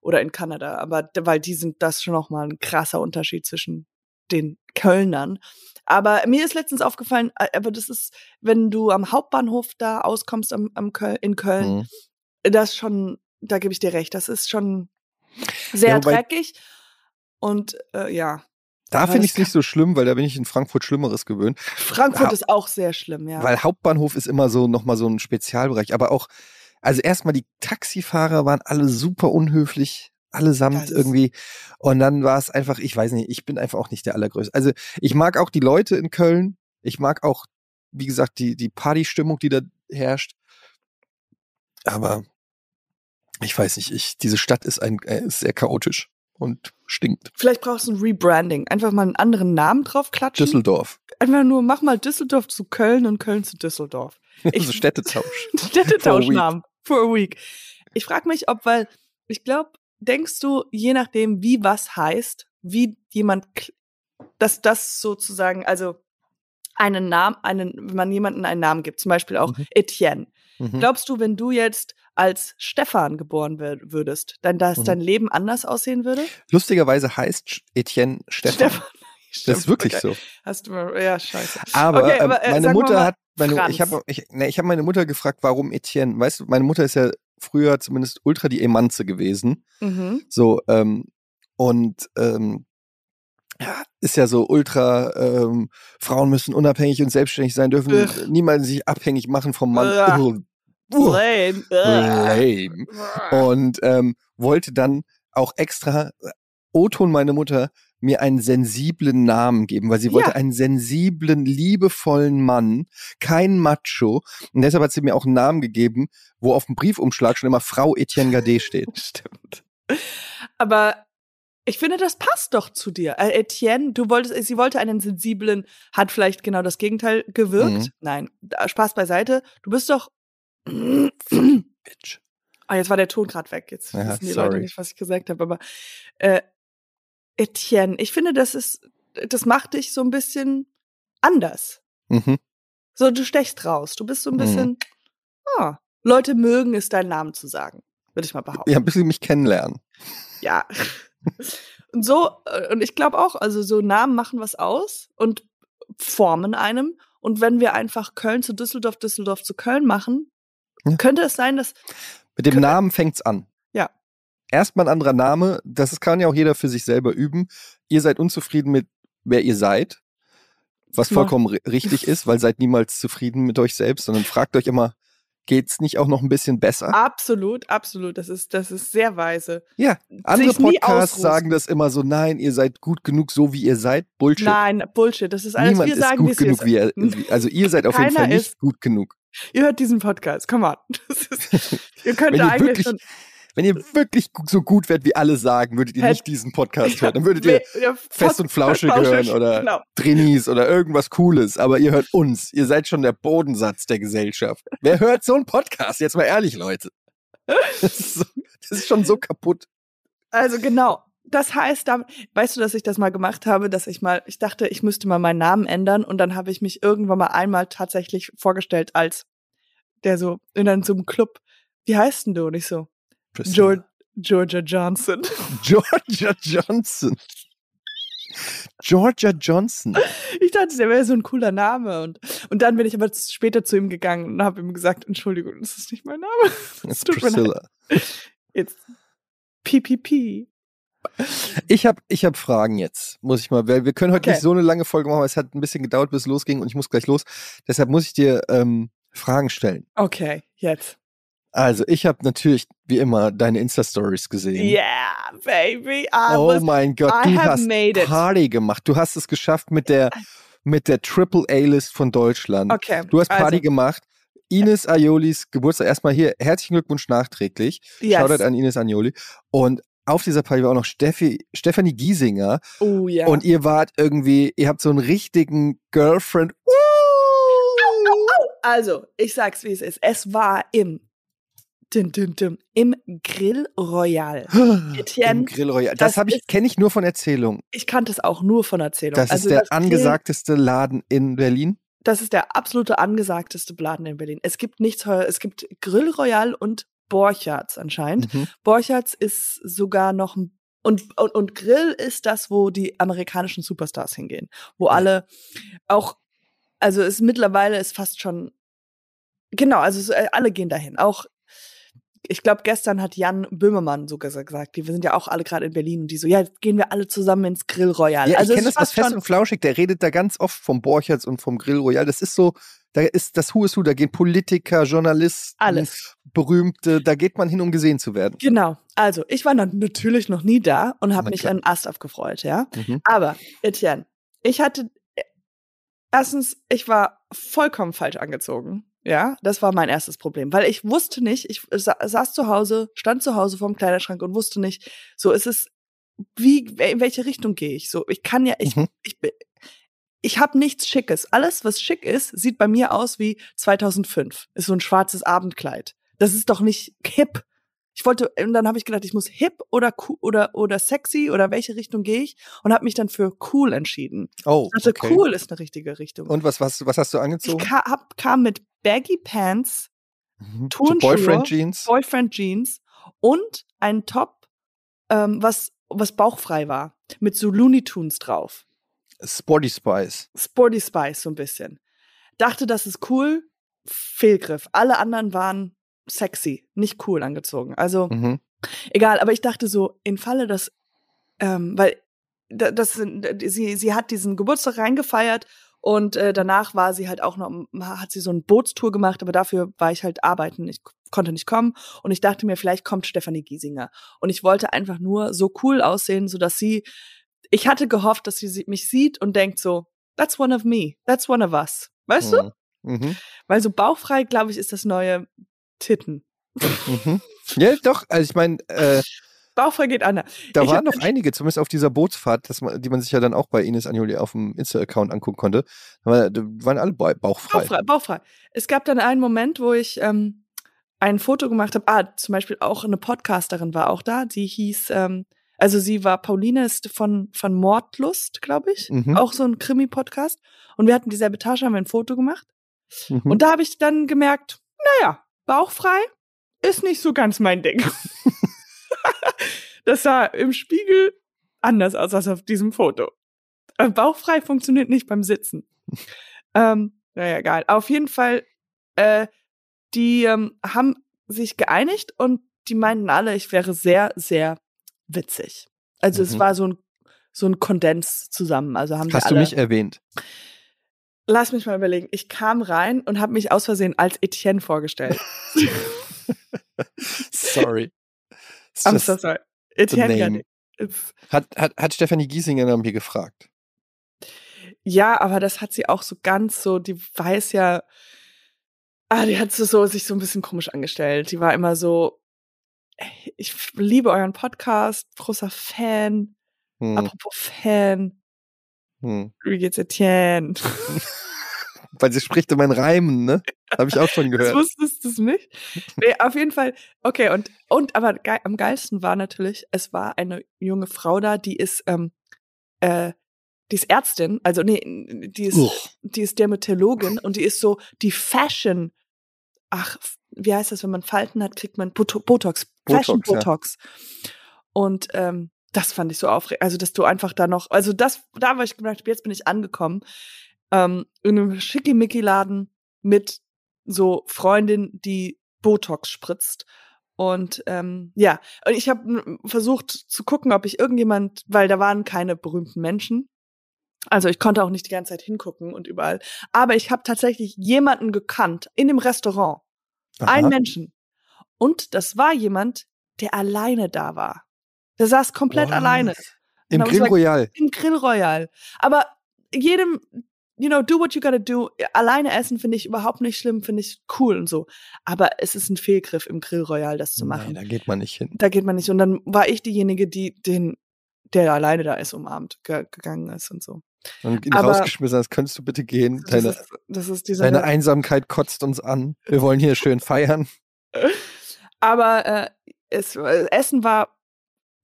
oder in Kanada, aber weil die sind das schon noch mal ein krasser Unterschied zwischen den Kölnern. Aber mir ist letztens aufgefallen, äh, aber das ist, wenn du am Hauptbahnhof da auskommst am, am Köl in Köln, Mhm. das schon, da gebe ich dir recht, das ist schon sehr Ja, dreckig und äh, ja. Da finde ich es nicht so schlimm, weil da bin ich in Frankfurt Schlimmeres gewöhnt. Frankfurt Ja. ist auch sehr schlimm, ja. Weil Hauptbahnhof ist immer so nochmal so ein Spezialbereich. Aber auch, also erstmal die Taxifahrer waren alle super unhöflich, allesamt irgendwie. Und dann war es einfach, ich weiß nicht, ich bin einfach auch nicht der Allergrößte. Also ich mag auch die Leute in Köln. Ich mag auch, wie gesagt, die, die Partystimmung, die da herrscht. Aber ich weiß nicht, ich, diese Stadt ist ein, äh, ist sehr chaotisch und stinkt. Vielleicht brauchst du ein Rebranding. Einfach mal einen anderen Namen drauf klatschen. Düsseldorf. Einfach nur, mach mal Düsseldorf zu Köln und Köln zu Düsseldorf. <laughs> Ich- so Städtetausch. <laughs> Städtetauschnamen. For a week. Ich frage mich, ob, weil, ich glaube, denkst du, je nachdem, wie was heißt, wie jemand, dass das sozusagen, also einen Namen, einen, wenn man jemanden einen Namen gibt, zum Beispiel auch Mhm. Etienne. Mhm. Glaubst du, wenn du jetzt als Stefan geboren wür- würdest, dann dass Mhm. dein Leben anders aussehen würde? Lustigerweise heißt Etienne Stefan. Das ist wirklich okay. so. Hast du mal, ja, scheiße. Aber, Okay, aber, äh, meine Mutter mal hat, meine, Franz. ich habe ich, ne, ich hab meine Mutter gefragt, warum Etienne. Weißt du, meine Mutter ist ja früher zumindest ultra die Emanze gewesen. Mhm. So, ähm, und ähm, ja, ist ja so ultra, ähm, Frauen müssen unabhängig und selbstständig sein, dürfen Ugh. niemals sich abhängig machen vom Mann. Ugh. Ugh. Lame. Lame. Und ähm, wollte dann auch extra, äh, O-Ton meine Mutter, mir einen sensiblen Namen geben, weil sie wollte Ja. einen sensiblen, liebevollen Mann, kein Macho. Und deshalb hat sie mir auch einen Namen gegeben, wo auf dem Briefumschlag schon immer Frau Etienne Gade steht. <laughs> Stimmt. Aber ich finde, das passt doch zu dir. Äh, Etienne, du wolltest, sie wollte einen sensiblen, hat vielleicht genau das Gegenteil gewirkt. Mhm. Nein, Spaß beiseite. Du bist doch. <clears throat> Bitch. Ah, jetzt war der Ton gerade weg. Jetzt Ja, wissen die sorry. Leute nicht, was ich gesagt habe. Aber äh, Etienne, ich finde, das ist, das macht dich so ein bisschen anders. Mhm. So, du stechst raus. Du bist so ein Mhm. bisschen. Ah, Leute mögen es, deinen Namen zu sagen. Würde ich mal behaupten. Ja, ein bisschen mich kennenlernen. Ja. Und so, äh, und ich glaube auch, also so Namen machen was aus und formen einem. Und wenn wir einfach Köln zu Düsseldorf, Düsseldorf zu Köln machen, Ja. Könnte es sein, dass Mit dem Namen fängt's an. Erstmal ein anderer Name, das kann ja auch jeder für sich selber üben. Ihr seid unzufrieden mit wer ihr seid, was Ja. vollkommen ri- richtig <laughs> ist, weil seid niemals zufrieden mit euch selbst, sondern fragt euch immer, geht's nicht auch noch ein bisschen besser? absolut, absolut, das ist, das ist sehr weise. Ja, andere sich Podcasts sagen das immer so, nein, ihr seid gut genug, so wie ihr seid. Bullshit. Nein, Bullshit. Das ist alles, Niemand wir ist sagen, gut es genug, wie wie, also ihr seid auf jeden Fall nicht ist- gut genug. Ihr hört diesen Podcast, come on. <laughs> Ist, ihr könnt da ihr eigentlich wirklich schon. Wenn ihr wirklich so gut wärt, wie alle sagen, würdet ihr nicht diesen Podcast <laughs> hören. Dann würdet ihr Fest und Flauschig hören oder Genau. Oder irgendwas Cooles. Aber ihr hört uns. Ihr seid schon der Bodensatz der Gesellschaft. Wer hört so einen Podcast? Jetzt mal ehrlich, Leute. <laughs> Das ist, so, das ist schon so kaputt. Also genau. Das heißt, da, weißt du, dass ich das mal gemacht habe, dass ich mal, ich dachte, ich müsste mal meinen Namen ändern und dann habe ich mich irgendwann mal einmal tatsächlich vorgestellt als der so in einem, so einem Club. Wie heißt denn du? Und ich so, George, Georgia Johnson. <laughs> Georgia Johnson. Georgia Johnson. Ich dachte, der wäre so ein cooler Name. Und, und dann bin ich aber später zu ihm gegangen und habe ihm gesagt, Entschuldigung, das ist nicht mein Name. <laughs> Das leid. Priscilla. Jetzt PPP. Ich habe ich hab Fragen jetzt, muss ich mal, weil wir können heute Okay. nicht so eine lange Folge machen, weil es hat ein bisschen gedauert, bis es losging und ich muss gleich los. Deshalb muss ich dir ähm, Fragen stellen. Okay, jetzt. Also, ich habe natürlich, wie immer, deine Insta-Stories gesehen. Yeah, baby. I oh was, mein Gott, I du hast made it. Party gemacht. Du hast es geschafft mit der, <laughs> mit der Triple A-List von Deutschland. okay. Du hast Party also, gemacht. Ines Aiolis Geburtstag. Erstmal hier herzlichen Glückwunsch nachträglich. yes. Shoutout an Ines Agnoli. Und auf dieser Party war auch noch Steffi, Stefanie Giesinger. Oh ja. Und ihr wart irgendwie, ihr habt so einen richtigen Girlfriend. also, ich sag's wie es ist. Es war im dim, dim, dim, im Grill Royal. <gasps> Im Grill Royal. Das, das habe ich, ist- kenne ich nur von Erzählung. Ich kannte es auch nur von Erzählung. Das also ist der das Grill- angesagteste Laden in Berlin. Das ist der absolute angesagteste Laden in Berlin. Es gibt nichts heuer. Es gibt Grill Royal und Borchards anscheinend. Mhm. Borchards ist sogar noch ein und, und, und Grill ist das, wo die amerikanischen Superstars hingehen. Wo alle auch, also ist mittlerweile ist fast schon, genau, also so, äh, alle gehen dahin. Auch, ich glaube, gestern hat Jan Böhmermann sogar gesagt, die wir sind ja auch alle gerade in Berlin und die so, ja, jetzt gehen wir alle zusammen ins Grill Royal. Ja, also ich kenne das ist aus fast Fest und Flauschig, der redet da ganz oft vom Borchertz und vom Grill Royal. Das ist so, da ist das Who is Who, da gehen Politiker, Journalisten, alles. Berühmte, da geht man hin, um gesehen zu werden. Genau. Also, ich war natürlich noch nie da und habe mich an Ast aufgefreut, ja. Mhm. Aber, Etienne, ich hatte, erstens, ich war vollkommen falsch angezogen. Ja, das war mein erstes Problem, weil ich wusste nicht, ich sa saß zu Hause, stand zu Hause vorm Kleiderschrank und wusste nicht, so ist es, wie, in welche Richtung gehe ich? So, ich kann ja, ich, Mhm. ich, bin- ich habe nichts Schickes. Alles, was schick ist, sieht bei mir aus wie 2005. Ist so ein schwarzes Abendkleid. Das ist doch nicht hip. Ich wollte, und dann habe ich gedacht, ich muss hip oder cool oder oder sexy oder welche Richtung gehe ich und habe mich dann für cool entschieden. Oh, Ich dachte, okay. cool ist eine richtige Richtung. Und was, was, was hast du ich angezogen? ka hab, kam mit Baggy Pants, Mhm. So Turnschuhe, Boyfriend Jeans. Boyfriend Jeans und ein Top, ähm, was was bauchfrei war, mit so Looney Tunes drauf. Sporty Spice. Sporty Spice so ein bisschen. Dachte, das ist cool. Fehlgriff. Alle anderen waren sexy, nicht cool angezogen. Also Mhm. egal, aber ich dachte so, in Falle, dass, ähm, weil da- das sind, sie, sie hat diesen Geburtstag reingefeiert und äh, danach war sie halt auch noch, hat sie so eine Bootstour gemacht, aber dafür war ich halt arbeiten, ich konnte nicht kommen und ich dachte mir, vielleicht kommt Stefanie Giesinger und ich wollte einfach nur so cool aussehen, so dass sie, ich hatte gehofft, dass sie mich sieht und denkt so, that's one of me, that's one of us, weißt du? Mhm. Mhm. Weil so bauchfrei, glaube ich, ist das neue Titten. Mhm. Ja, doch, also ich meine, äh, Bauchfrei geht an. da Ich waren noch einige, zumindest auf dieser Bootsfahrt, man, die man sich ja dann auch bei Ines Anjuli auf dem Insta-Account angucken konnte. Da war- da waren alle bau- bauchfrei. Bauchfrei, bauchfrei. Es gab dann einen Moment, wo ich ähm, ein Foto gemacht habe. Ah, zum Beispiel auch eine Podcasterin war auch da. Die hieß, ähm, also sie war Pauline ist von von Mordlust, glaube ich, Mhm. auch so ein Krimi-Podcast. Und wir hatten dieselbe Tasche, haben wir ein Foto gemacht. Mhm. Und da habe ich dann gemerkt, naja, bauchfrei ist nicht so ganz mein Ding. <laughs> <laughs> das sah im Spiegel anders aus als auf diesem Foto. Äh, Bauchfrei funktioniert nicht beim Sitzen. <laughs> ähm, naja, egal. Auf jeden Fall, äh, die ähm, haben sich geeinigt und die meinten alle, ich wäre sehr, sehr witzig. Also es Mhm. war so ein so ein Kondens zusammen. Also haben Hast du mich erwähnt? Lass mich mal überlegen. Ich kam rein und habe mich aus Versehen als Etienne vorgestellt. <laughs> Sorry. It's I'm so sorry. It's- Hat, hat, hat Stefanie Giesinger nach mir gefragt. Ja, aber das hat sie auch so ganz so, die weiß ja, ah, die hat so, so sich so ein bisschen komisch angestellt. Die war immer so, "Ey, ich liebe euren Podcast, großer Fan. Hm, Apropos Fan, hm. wie geht's Etienne? <laughs> Weil sie spricht in meinen Reimen, ne? Habe ich auch schon Das gehört. wusstest du es nicht? Nee, auf jeden Fall. Okay, und, und aber ge am geilsten war natürlich, es war eine junge Frau da, die ist, ähm, äh, die ist Ärztin, also nee, die ist, Uch. die ist Dermatologin und die ist so die Fashion, ach, wie heißt das, wenn man Falten hat, kriegt man Boto Botox, Fashion Botox, ja. Botox. Und ähm, das fand ich so aufregend, also dass du einfach da noch, also das, da war ich gemerkt, jetzt bin ich angekommen, ähm, in einem Schickimicki-Laden mit so Freundin, die Botox spritzt. Und ähm, ja, und ich habe versucht zu gucken, ob ich irgendjemand, weil da waren keine berühmten Menschen. Also ich konnte auch nicht die ganze Zeit hingucken und überall. Aber ich habe tatsächlich jemanden gekannt in dem Restaurant. Einen Aha. Menschen. Und das war jemand, der alleine da war. Der saß komplett What? alleine Im Grill Royal. im Grill Royal. Aber jedem, you know, do what you gotta do. Alleine essen finde ich überhaupt nicht schlimm, finde ich cool und so. Aber es ist ein Fehlgriff im Grill Royal, das zu machen. Nein, da geht man nicht hin. Da geht man nicht. Und dann war ich diejenige, die den, der alleine da ist, umarmt ge gegangen ist und so. Und ihn Aber- rausgeschmissen hast, könntest du bitte gehen. Das Deine, ist, das ist dieser. deine Einsamkeit kotzt uns an. Wir wollen hier schön feiern. <laughs> Aber äh, es, äh, Essen war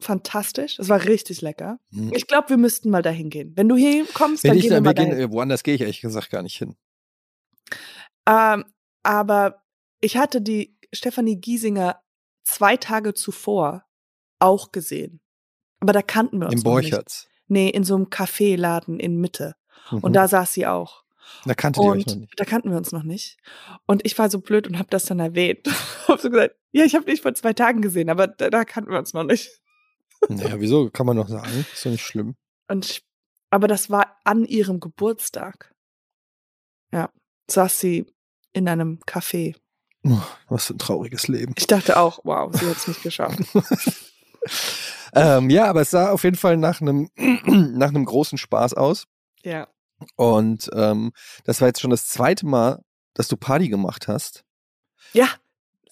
fantastisch. Es war richtig lecker. Hm. Ich glaube, wir müssten mal dahin gehen. Wenn du hier kommst, Wenn dann ich, gehen wir wir gehen, dahin. äh, woanders gehe ich ehrlich gesagt gar nicht hin. Ähm, aber ich hatte die Stefanie Giesinger zwei Tage zuvor auch gesehen. Aber da kannten wir uns Im nicht. Borchertz. Nee, in so einem Kaffeeladen in Mitte. Und Mhm. da saß sie auch. da kanntet ihr euch Und noch nicht. da kannten wir uns noch nicht. Und ich war so blöd und habe das dann erwähnt. <laughs> hab so gesagt, ja, ich habe dich vor zwei Tagen gesehen, aber da, da kannten wir uns noch nicht. Naja, wieso? Kann man noch sagen. Ist doch nicht schlimm. Und ich, aber das war an ihrem Geburtstag. Ja, saß sie in einem Café. Oh, was für ein trauriges Leben. Ich dachte auch, wow, sie hat es nicht geschafft. <laughs> ähm, ja, aber es sah auf jeden Fall nach einem, <clears throat> nach einem großen Spaß aus. Ja. Und ähm, das war jetzt schon das zweite Mal, dass du Party gemacht hast. Ja,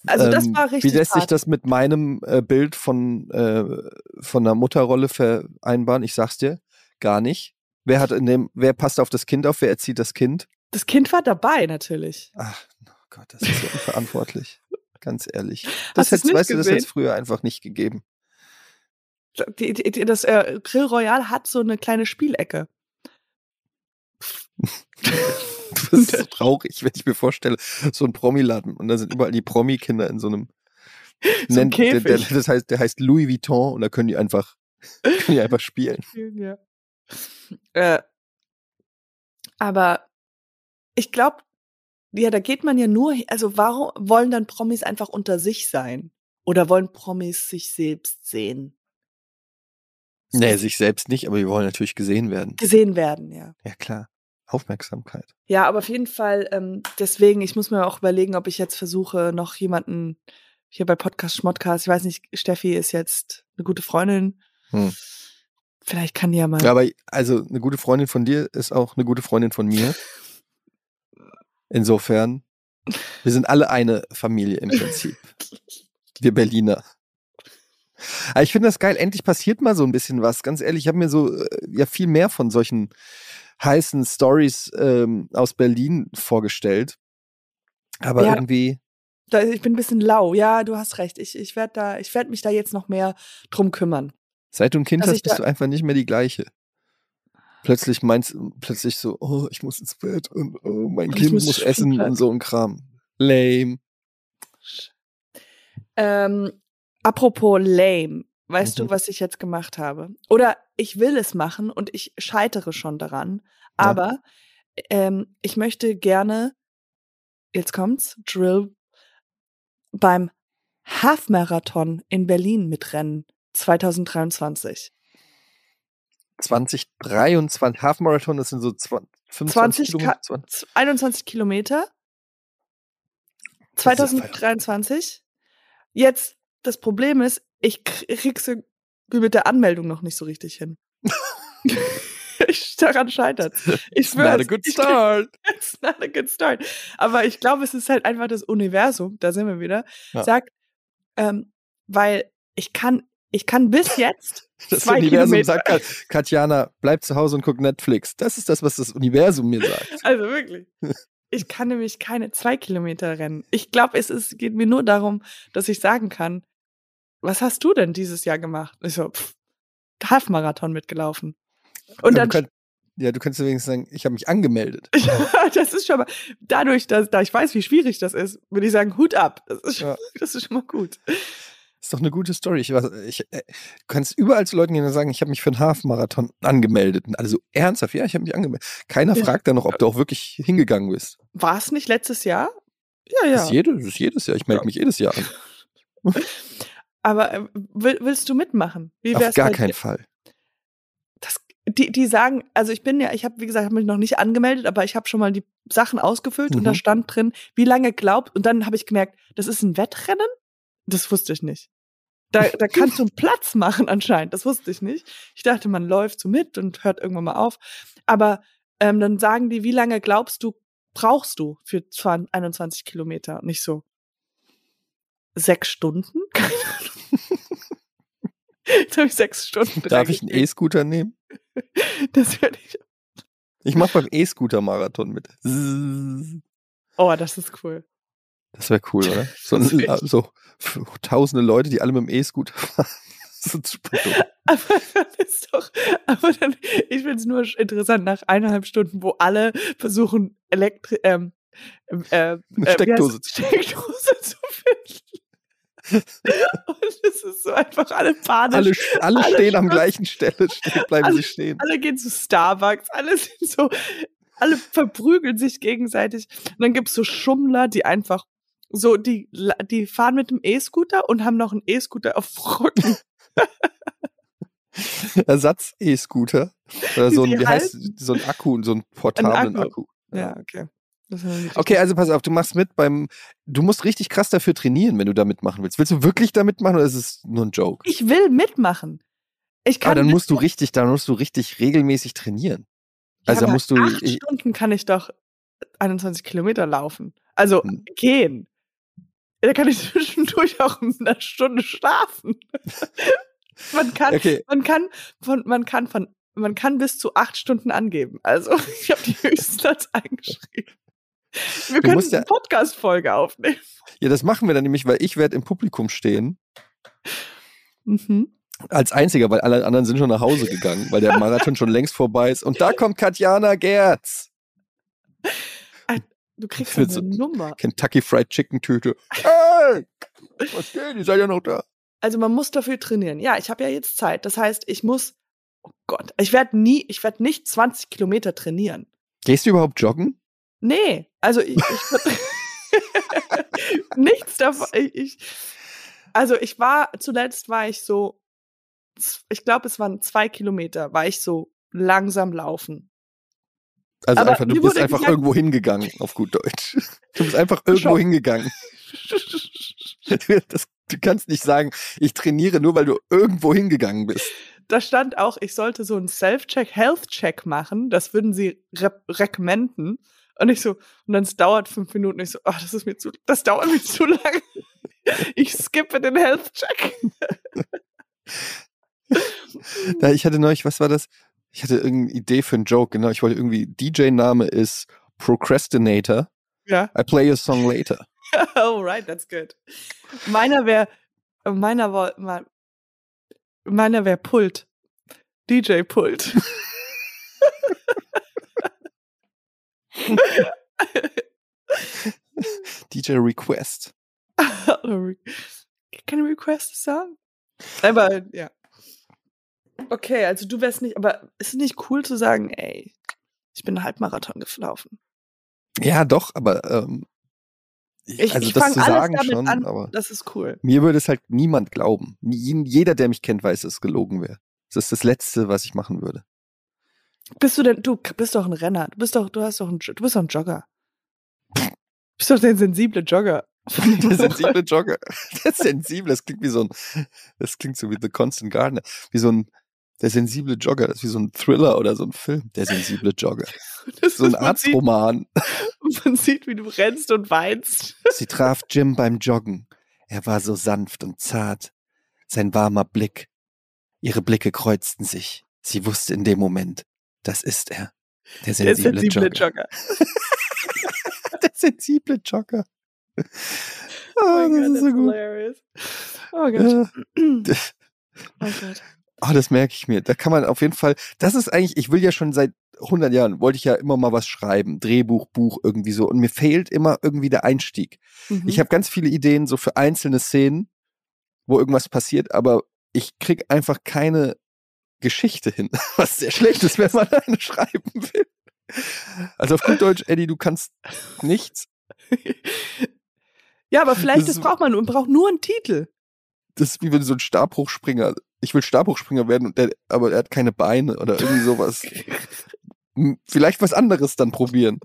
also das Ähm, war richtig Wie lässt sich hart. das mit meinem äh, Bild von, äh, von einer Mutterrolle vereinbaren? Ich sag's dir, gar nicht. Wer hat in dem, wer passt auf das Kind auf, wer erzieht das Kind? Das Kind war dabei, natürlich. Ach oh Gott, das ist so unverantwortlich. Ganz ehrlich. Das nicht weißt du, das hätte es gesehen? früher einfach nicht gegeben. Die, die, das äh, Grill Royal hat so eine kleine Spielecke. <laughs> <laughs> Das ist so <laughs> traurig, wenn ich mir vorstelle, so ein Promiladen und da sind überall die Promi-Kinder in so einem So ein nennt- der, der, Käfig. das heißt, der heißt Louis Vuitton und da können die einfach, <laughs> können die einfach spielen. Ja. Äh, aber ich glaube, ja, da geht man ja nur, also warum wollen dann Promis einfach unter sich sein? Oder wollen Promis sich selbst sehen? Nee, sich selbst nicht, aber wir wollen natürlich gesehen werden. Gesehen werden, ja. Ja, klar. Aufmerksamkeit. Ja, aber auf jeden Fall, ähm, deswegen, ich muss mir auch überlegen, ob ich jetzt versuche, noch jemanden hier bei Podcast Schmodcast, ich weiß nicht, Steffi ist jetzt eine gute Freundin. Hm. Vielleicht kann die ja mal. Ja, aber also eine gute Freundin von dir ist auch eine gute Freundin von mir. <laughs> Insofern, wir sind alle eine Familie im Prinzip. <laughs> Wir Berliner. Aber ich finde das geil. Endlich passiert mal so ein bisschen was. Ganz ehrlich, ich habe mir so äh, ja viel mehr von solchen heißen Stories ähm, aus Berlin vorgestellt. Aber Ja. irgendwie, Da, ich bin ein bisschen lau. Ja, du hast recht. Ich, ich werde da, ich werde mich da jetzt noch mehr drum kümmern. seit du ein Kind Dass hast, bist du einfach nicht mehr die gleiche. Plötzlich meinst plötzlich so, oh, ich muss ins Bett und oh, mein Und Kind muss muss essen und so ein Kram. Lame. Ähm, apropos lame. Weißt Mhm. du, was ich jetzt gemacht habe? Oder ich will es machen und ich scheitere schon daran. Ja. Aber ähm, ich möchte gerne, jetzt kommt's, Drill, beim Half-Marathon in Berlin mitrennen 2023? 2023, Half Marathon, das sind so 20, 25 20 Kilometer. Ka- 20. 21 Kilometer. Das ist ja 2023. Jetzt, das Problem ist, ich krieg's irgendwie mit der Anmeldung noch nicht so richtig hin. <laughs> ich, daran scheitert Ich Not a good start. <laughs> It's not a good start. Aber ich glaube, es ist halt einfach das Universum, da sind wir wieder, Ja. sagt, ähm, weil ich kann, ich kann bis jetzt <laughs> Das zwei Universum Kilometer. sagt, Kat- Katjana, bleib zu Hause und guck Netflix. Das ist das, was das Universum mir sagt. Also wirklich. Ich kann nämlich keine zwei Kilometer rennen. Ich glaube, es ist, geht mir nur darum, dass ich sagen kann, was hast du denn dieses Jahr gemacht? Ich so, pff, Halbmarathon mitgelaufen. Und Ja, dann, du könnt, ja, du könntest wenigstens sagen, ich habe mich angemeldet. <laughs> das ist schon mal, dadurch, dass, da ich weiß, wie schwierig das ist, würde ich sagen, Hut ab. Das ist, schon, Ja. <laughs> das ist schon mal gut. ist doch eine gute Story. Ich, ich, äh, du kannst überall zu Leuten gehen und sagen, ich habe mich für einen Half-Marathon angemeldet. Und alle so ernsthaft, ja, ich habe mich angemeldet. Keiner Ja. fragt dann noch, ob du auch wirklich hingegangen bist. War es nicht letztes Jahr? Ja, Das, ja. ist jede, das ist jedes Jahr. Ich melde Ja. mich jedes Jahr an. <laughs> Aber äh, will, willst du mitmachen? Wie Auf wär's gar bei keinen? Fall. das, die, die sagen, also ich bin ja, ich habe, wie gesagt, hab mich noch nicht angemeldet, aber ich habe schon mal die Sachen ausgefüllt und da Mhm. stand drin, wie lange glaubt, und dann habe ich gemerkt, das ist ein Wettrennen? Das wusste ich nicht. Da, da kannst du einen <laughs> Platz machen anscheinend, das wusste ich nicht. Ich dachte, man läuft so mit und hört irgendwann mal auf. Aber ähm, dann sagen die, wie lange glaubst du, brauchst du für 20, 21 Kilometer? Nicht so sechs Stunden? <laughs> Jetzt habe ich sechs Stunden. Darf ich einen. E-Scooter nehmen? Das werde ich Ich mache beim E-Scooter-Marathon mit. Oh, das ist cool. Das wäre cool, oder? So, <laughs> so tausende Leute, die alle mit dem E-Scooter fahren. <laughs> Das ist super dumm. Aber dann ist doch, aber dann, ich finde es nur interessant, nach eineinhalb Stunden, wo alle versuchen, Elektri ähm, ähm, äh, Eine äh, heißt Steckdose es? Steckdose zu finden. Und es ist so einfach alle panisch. Alle, alle Alle stehen am gleichen Stelle, stehen, bleiben alle- sie stehen. alle gehen zu Starbucks, alle sind so, alle verprügeln sich gegenseitig. Und dann gibt's so Schummler, die einfach so, die, die fahren mit dem E-Scooter und haben noch einen E-Scooter auf Rücken. <laughs> Ersatz-E-Scooter. Oder so ein, wie heißt, so ein Akku, so einen portablen Akku. Akku. Ja, okay. Okay, also pass auf, du machst mit beim, du musst richtig krass dafür trainieren, wenn du da mitmachen willst. Willst du wirklich da mitmachen oder ist es nur ein Joke? Ich will mitmachen. Ich kann Aber dann musst du richtig, dann musst du richtig regelmäßig trainieren. Also ja, aber musst du, Acht ich, Stunden kann ich doch 21 Kilometer laufen. Also Hm. gehen. Da kann ich <laughs> zwischendurch auch eine Stunde schlafen. <laughs> man kann, okay, man kann von, man kann von, man kann bis zu acht Stunden angeben. Also <laughs> ich habe die Höchstplatz eingeschrieben. Wir können ja- eine Podcast-Folge aufnehmen. ja, das machen wir dann nämlich, weil ich werde im Publikum stehen. Mhm. Als einziger, weil alle anderen sind schon nach Hause gegangen, weil der Marathon schon längst vorbei ist. Und da kommt Katjana Gerz. Du kriegst eine so- Nummer. Kentucky Fried Chicken Tüte. Hey! Was geht? Ihr seid ja noch da. Also man muss dafür trainieren. Ja, ich habe ja jetzt Zeit. Das heißt, ich muss, oh Gott, ich werde nie, ich werde nicht 20 Kilometer trainieren. Gehst du überhaupt joggen? Nee, also ich, ich <laughs> nichts davon. <laughs> Ich, also ich war, zuletzt war ich so, ich glaube, es waren zwei Kilometer, war ich so langsam laufen. Also Aber einfach, du bist einfach gesagt- irgendwo hingegangen, auf gut Deutsch. <laughs> Du bist einfach irgendwo Schau. hingegangen. Das, du kannst nicht sagen, ich trainiere nur, weil du irgendwo hingegangen bist. da stand auch, ich sollte so einen Self-Check, Health-Check machen. Das würden sie re recommenden. Und ich so, und dann es dauert fünf Minuten. Ich so, ach, das ist mir zu, das dauert mir zu lang. Ich skippe den Health-Check. Da, ich hatte neulich, was war das? Ich hatte irgendeine Idee für einen Joke, genau. Ich wollte irgendwie, DJ-Name ist Procrastinator. Ja. I play your song later. <laughs> Oh, right, that's good. Meiner wäre, meiner war, mein- meiner wäre Pult. DJ Pult. <laughs> <laughs> DJ Request. <laughs> Can you request a song? Aber, ja. Okay, also du wärst nicht, aber ist es nicht cool zu sagen, ey, ich bin einen Halbmarathon gelaufen? Ja, doch, aber ähm, Ich, also ich das zu sagen damit schon, an, aber das ist cool. mir würde es halt niemand glauben. Jeder, der mich kennt, weiß, dass es gelogen wäre. Das ist das Letzte, was ich machen würde. Bist du denn, du bist doch ein Renner. Du bist doch, du hast doch ein, du bist doch ein Jogger. Du bist doch der sensible Jogger. <laughs> Der <laughs> sensible Jogger. Der sensible, das klingt wie so ein, das klingt so wie The Constant Gardener. Wie so ein, der sensible Jogger, das ist wie so ein Thriller oder so ein Film. Der sensible Jogger. <laughs> Das So ein sieht, Arztroman. man sieht, wie du rennst und weinst. Sie traf Jim beim Joggen. Er war so sanft und zart. Sein warmer Blick. Ihre Blicke kreuzten sich. Sie wusste in dem Moment, das ist er. Der Der sensible, sensible Jogger. Jogger. <laughs> Der sensible Jogger. Oh Oh, das ist Gott, so gut. hilarious. Oh Gott. Ja. <clears throat> <clears throat> Oh Gott. Oh, das merke ich mir. Da kann man auf jeden Fall, das ist eigentlich, ich will ja schon seit 100 Jahren, wollte ich ja immer mal was schreiben. Drehbuch, Buch, irgendwie so. Und mir fehlt immer irgendwie der Einstieg. Mhm. Ich habe ganz viele Ideen so für einzelne Szenen, wo irgendwas passiert, aber ich krieg einfach keine Geschichte hin, <laughs> was sehr schlecht ist, wenn man <laughs> eine schreiben will. Also auf gut Deutsch, Eddie, du kannst nichts. ja, aber vielleicht Das das braucht man, man braucht nur einen Titel. Das ist wie wenn so ein Stabhochspringer, ich will Stabhochspringer werden, und der, aber er hat keine Beine oder irgendwie sowas. <laughs> Vielleicht was anderes dann probieren.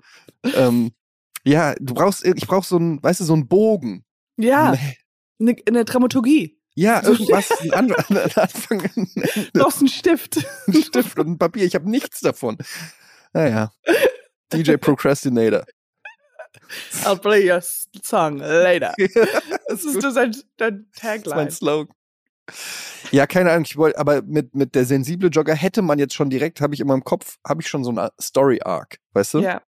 Ähm, ja, du brauchst, ich brauch so ein, weißt du, so einen Bogen. Ja, eine, eine Dramaturgie. Ja, <laughs> irgendwas, ein An <laughs> ein Anfang, ein Du Ende. einen Stift. <laughs> ein Stift und ein Papier. Ich habe nichts davon. Naja. DJ Procrastinator. I'll play your song later. Das ist sein, dein Das ist mein Tagline. Slogan. Ja, keine Ahnung, ich wollte, aber mit, mit der sensible Jogger hätte man jetzt schon direkt, habe ich in meinem Kopf, habe ich schon so eine Story Arc, weißt du? Ja.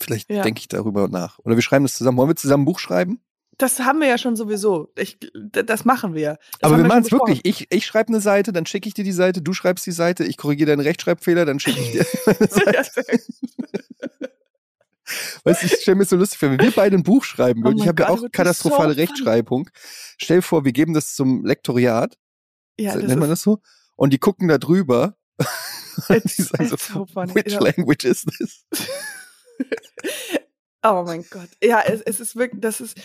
Vielleicht Ja. denke ich darüber nach. Oder wir schreiben das zusammen. Wollen wir zusammen ein Buch schreiben? Das haben wir ja schon sowieso. Ich, das machen wir. Das aber haben wir machen es wirklich. Ich, ich schreibe eine Seite, dann schicke ich dir die Seite, du schreibst die Seite, ich korrigiere deinen Rechtschreibfehler, dann schicke ich dir <laughs> meine Seite. <laughs> Weißt du, ich stelle mir so lustig vor, wenn wir beide ein Buch schreiben würden, Oh ich habe ja auch katastrophale so. Rechtschreibung. Stell dir vor, wir geben das zum Lektoriat, ja, das nennt man das so? Und die gucken da drüber. <laughs> Die sagen so, so funny. which language is this? Oh mein Gott. Ja, es, es ist wirklich, das ist,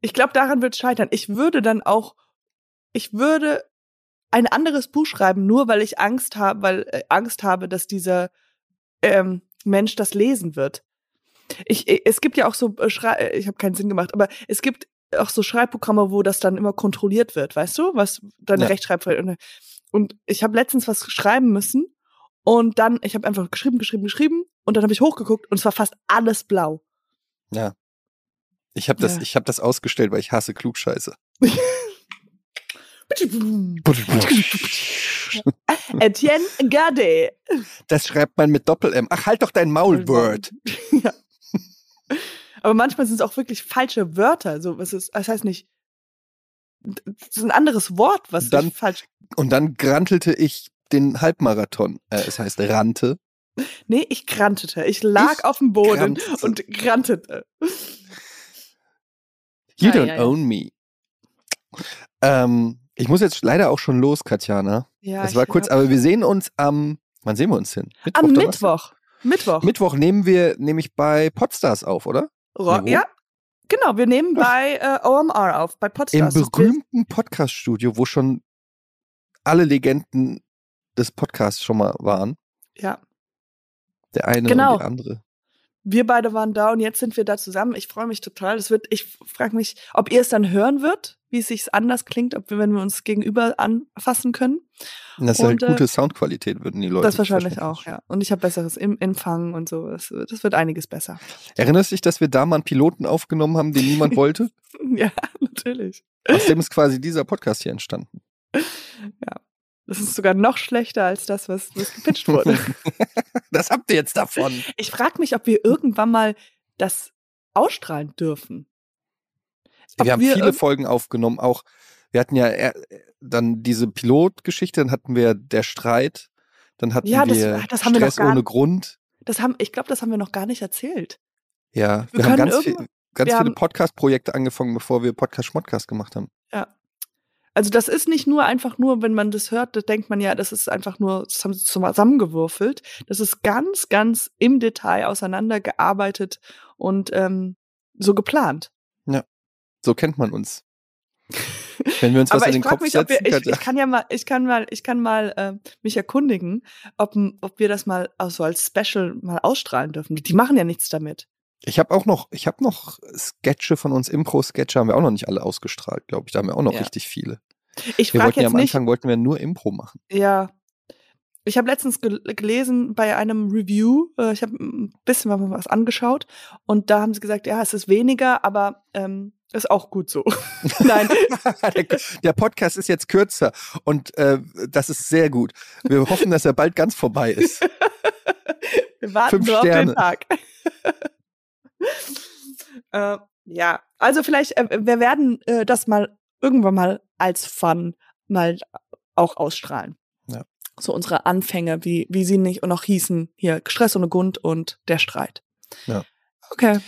ich glaube, daran wird es scheitern. Ich würde dann auch, ich würde ein anderes Buch schreiben, nur weil ich Angst habe, weil äh, Angst habe, dass dieser ähm, Mensch das lesen wird. Ich, äh, es gibt ja auch so, äh, Schrei äh, ich habe keinen Sinn gemacht, aber es gibt auch so Schreibprogramme, wo das dann immer kontrolliert wird, weißt du, was deine Ja. Rechtschreibfehler. Und, und ich habe letztens was schreiben müssen und dann, ich habe einfach geschrieben, geschrieben, geschrieben und dann habe ich hochgeguckt und es war fast alles blau. Ja. Ich habe das, Ja. ich habe das ausgestellt, weil ich hasse Klugscheiße. <laughs> Etienne Gade. Das schreibt man mit Doppel-M. Ach, halt doch dein Maul, Word. <laughs> ja. Aber manchmal sind es auch wirklich falsche Wörter. So, was ist, das heißt nicht. Das ist ein anderes Wort, was Dann- falsch. Und dann grantelte ich den Halbmarathon. Äh, es heißt Rante. Nee, ich grantete. Ich lag Ich auf dem Boden grantete. und grantete. You Ja, don't ja, ja. own me. Ähm, ich muss jetzt leider auch schon los, Katjana. Ja, das war kurz, aber wir sehen uns am, wann sehen wir uns hin? Am Donnerstag? Mittwoch. Mittwoch. Mittwoch nehmen wir nämlich bei Podstars auf, oder? Ro- Nee, wo? ja, genau. Wir nehmen bei äh, OMR auf, bei Im Podstars. Das berühmten Podcast-Studio, wo schon alle Legenden des Podcasts schon mal waren. Ja. Der eine Genau. und die andere. Wir beide waren da und jetzt sind wir da zusammen. Ich freue mich total. Das wird, ich frage mich, ob ihr es dann hören wird, wie es sich anders klingt, ob wir, wenn wir uns gegenüber anfassen können. Und das ist ja äh, gute Soundqualität, würden die Leute. das wahrscheinlich auch, ja. Und ich habe besseres Im Empfang und so. Das, das wird einiges besser. Erinnerst du dich, dass wir da mal einen Piloten aufgenommen haben, den niemand wollte? <laughs> ja, natürlich. Aus dem ist quasi dieser Podcast hier entstanden. Das ist sogar noch schlechter als das, was, was gepitcht wurde. <laughs> Das habt ihr jetzt davon. ich frage mich, ob wir irgendwann mal das ausstrahlen dürfen. Ob wir haben viele irgend- Folgen aufgenommen, auch wir hatten ja eher- dann diese Pilotgeschichte, dann hatten wir der Streit, dann hatten Ja, das- wir das wir Stress gar- ohne Grund. Das haben, ich glaube, das haben wir noch gar nicht erzählt. Ja, wir, Wir haben ganz, viel, ganz wir viele Podcast-Projekte angefangen, bevor wir Podcast Schmodcast gemacht haben. Also das ist nicht nur einfach nur, wenn man das hört, da denkt man ja, das ist einfach nur das haben sie zusammengewürfelt. Das ist ganz, ganz im Detail auseinandergearbeitet und ähm, so geplant. So kennt man uns. Wenn wir uns <laughs> was in ich den Kopf mich, ob wir, setzen, ich, ich kann ja mal, ich kann mal, ich kann mal äh, mich erkundigen, ob, ob wir das mal auch so als Special mal ausstrahlen dürfen. Die machen ja nichts damit. Ich habe auch noch, ich habe noch Sketche von uns, Impro-Sketche haben wir auch noch nicht alle ausgestrahlt, glaube ich. Da haben wir auch noch Ja. richtig viele. Ich Wir wollten ja am nicht, Anfang wollten wir nur Impro machen. ja. Ich habe letztens gel gelesen bei einem Review, äh, ich habe ein bisschen was angeschaut und da haben sie gesagt, ja, es ist weniger, aber ähm, ist auch gut so. <laughs> Nein, <laughs> der, der Podcast ist jetzt kürzer und äh, das ist sehr gut. Wir hoffen, dass er bald ganz vorbei ist. <laughs> wir warten Fünf nur auf Sterne. den Tag. <laughs> äh, ja, also vielleicht, äh, wir werden äh, das mal irgendwann mal als Fun mal auch ausstrahlen. Ja. So unsere Anfänge, wie, wie sie nicht noch hießen, hier Stress ohne Grund und der Streit. Ja. Okay,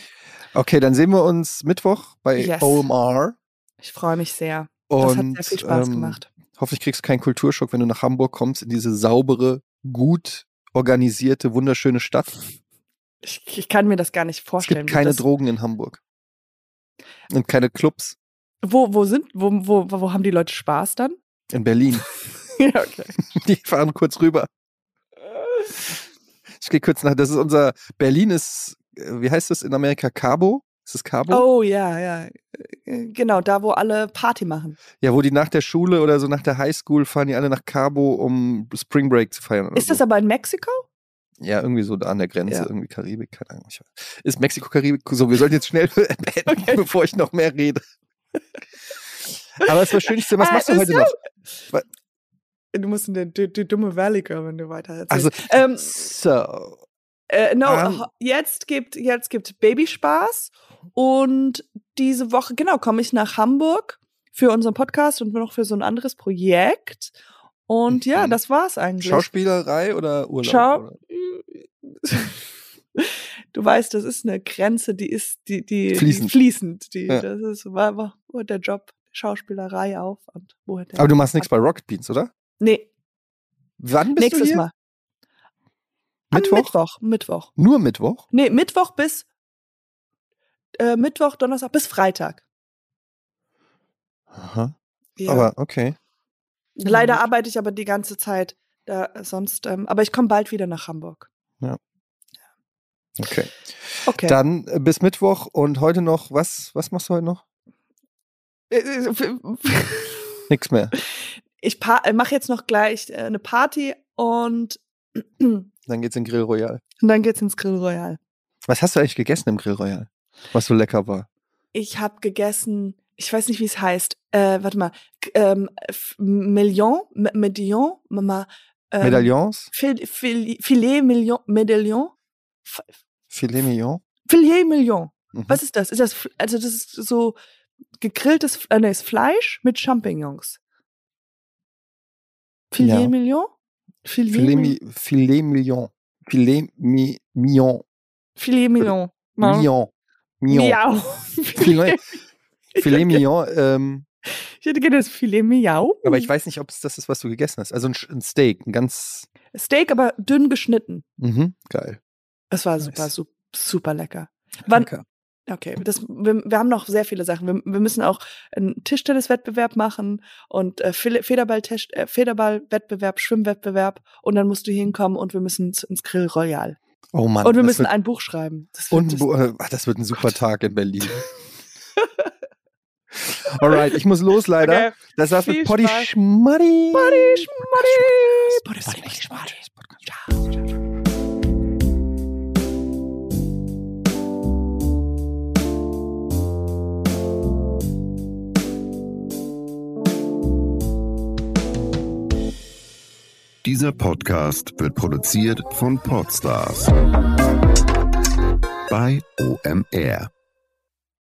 Okay, dann sehen wir uns Mittwoch bei Yes. OMR. ich freue mich sehr. Das Und hat sehr viel Spaß ähm, gemacht. Hoffentlich kriegst du keinen Kulturschock, wenn du nach Hamburg kommst, in diese saubere, gut organisierte, wunderschöne Stadt. Ich, ich kann mir das gar nicht Es vorstellen. gibt wie keine das, Drogen in Hamburg. Und keine Clubs Wo, wo sind, wo, wo, wo haben die Leute Spaß dann? in Berlin. <laughs> ja, okay. <laughs> Die fahren kurz rüber. Ich gehe kurz nach. Das ist unser Berlin ist, äh, wie heißt das in Amerika? Cabo? Ist es Cabo? Oh ja, ja. Äh, Genau, da wo alle Party machen. Ja, wo die nach der Schule oder so nach der Highschool fahren die alle nach Cabo, um Spring Break zu feiern. Ist das so. aber in Mexiko? Ja, irgendwie so da an der Grenze, Ja. irgendwie Karibik, keine Ahnung. Ich weiß. Ist Mexiko Karibik? So, wir sollten jetzt schnell <laughs> beenden, Okay. bevor ich noch mehr rede. Aber es war schön, was Ah, machst du heute noch? Du musst in die, dumme Valley kommen, wenn du weiter Also, erzählst. ähm, so. äh, no, ähm, ho- jetzt gibt jetzt gibt Babyspaß und diese Woche genau komme ich nach Hamburg für unseren Podcast und noch für so ein anderes Projekt und ja, Mhm. das war's eigentlich. Schauspielerei oder Urlaub? Schau. Oder? <laughs> Du weißt, das ist eine Grenze, die ist die die Fließend. Die fließend. Die, Ja. Das ist war, war, wo hört der Job Schauspielerei auf und wo hört der Aber du machst nichts bei Rocket Beans, oder? Nee, Wann bist nächstes du hier? Mal. Mittwoch? Mittwoch, Mittwoch. Nur Mittwoch? Nee, Mittwoch bis äh, Mittwoch, Donnerstag bis Freitag. Aha. Ja. Aber okay. Leider arbeite ich aber die ganze Zeit da äh, sonst, ähm, aber ich komme bald wieder nach Hamburg. Okay. Okay. Dann äh, bis Mittwoch und heute noch, was, was machst du heute noch? Äh, <laughs> Nix mehr. ich mache jetzt noch gleich äh, eine Party und, und <clears throat> Dann geht's in Grill Royal. dann geht's ins Grill Royal. Was hast du eigentlich gegessen im Grill Royal? Was so lecker war? Ich habe gegessen, ich weiß nicht, wie es heißt. Äh, warte mal, ähm, Million, M- Medillon, Mama. Ähm, Medaillons? Fil Fil Filet Million, Medaillon, Filet Mignon? Filet Million. Mhm. Was ist das? Ist das also das ist so gegrilltes äh, nee, ist Fleisch mit Champignons. Filet Ja. Million? Filet, Filet, Mi- Filet Mignon. Filet mi Mignon. Filet Million. Mignon. Miau. <laughs> Filet, Filet Mignon. Ähm, Ich hätte gerne das Filet Miau. aber ich weiß nicht, ob es das ist, was du gegessen hast. Also ein, ein Steak, ein ganz Steak, aber dünn geschnitten. mhm, geil. Es war Nice. super, super, super lecker. Wann, Lecker. okay, das, wir, wir haben noch sehr viele Sachen. Wir, wir müssen auch einen Tischtenniswettbewerb machen und äh, äh, Federball-Wettbewerb, Schwimmwettbewerb und dann musst du hinkommen und wir müssen ins, Grill Royal. Oh Mann. und wir müssen wird, ein Buch schreiben. Das wird, und, das, äh, das wird ein super Tag in Berlin. <laughs> Alright, ich muss los leider. Okay. Das war's Viel mit Potty. Schmuddy. Buddy, Schmuddy. Potty Schmuddy. Dieser Podcast wird produziert von Podstars bei OMR.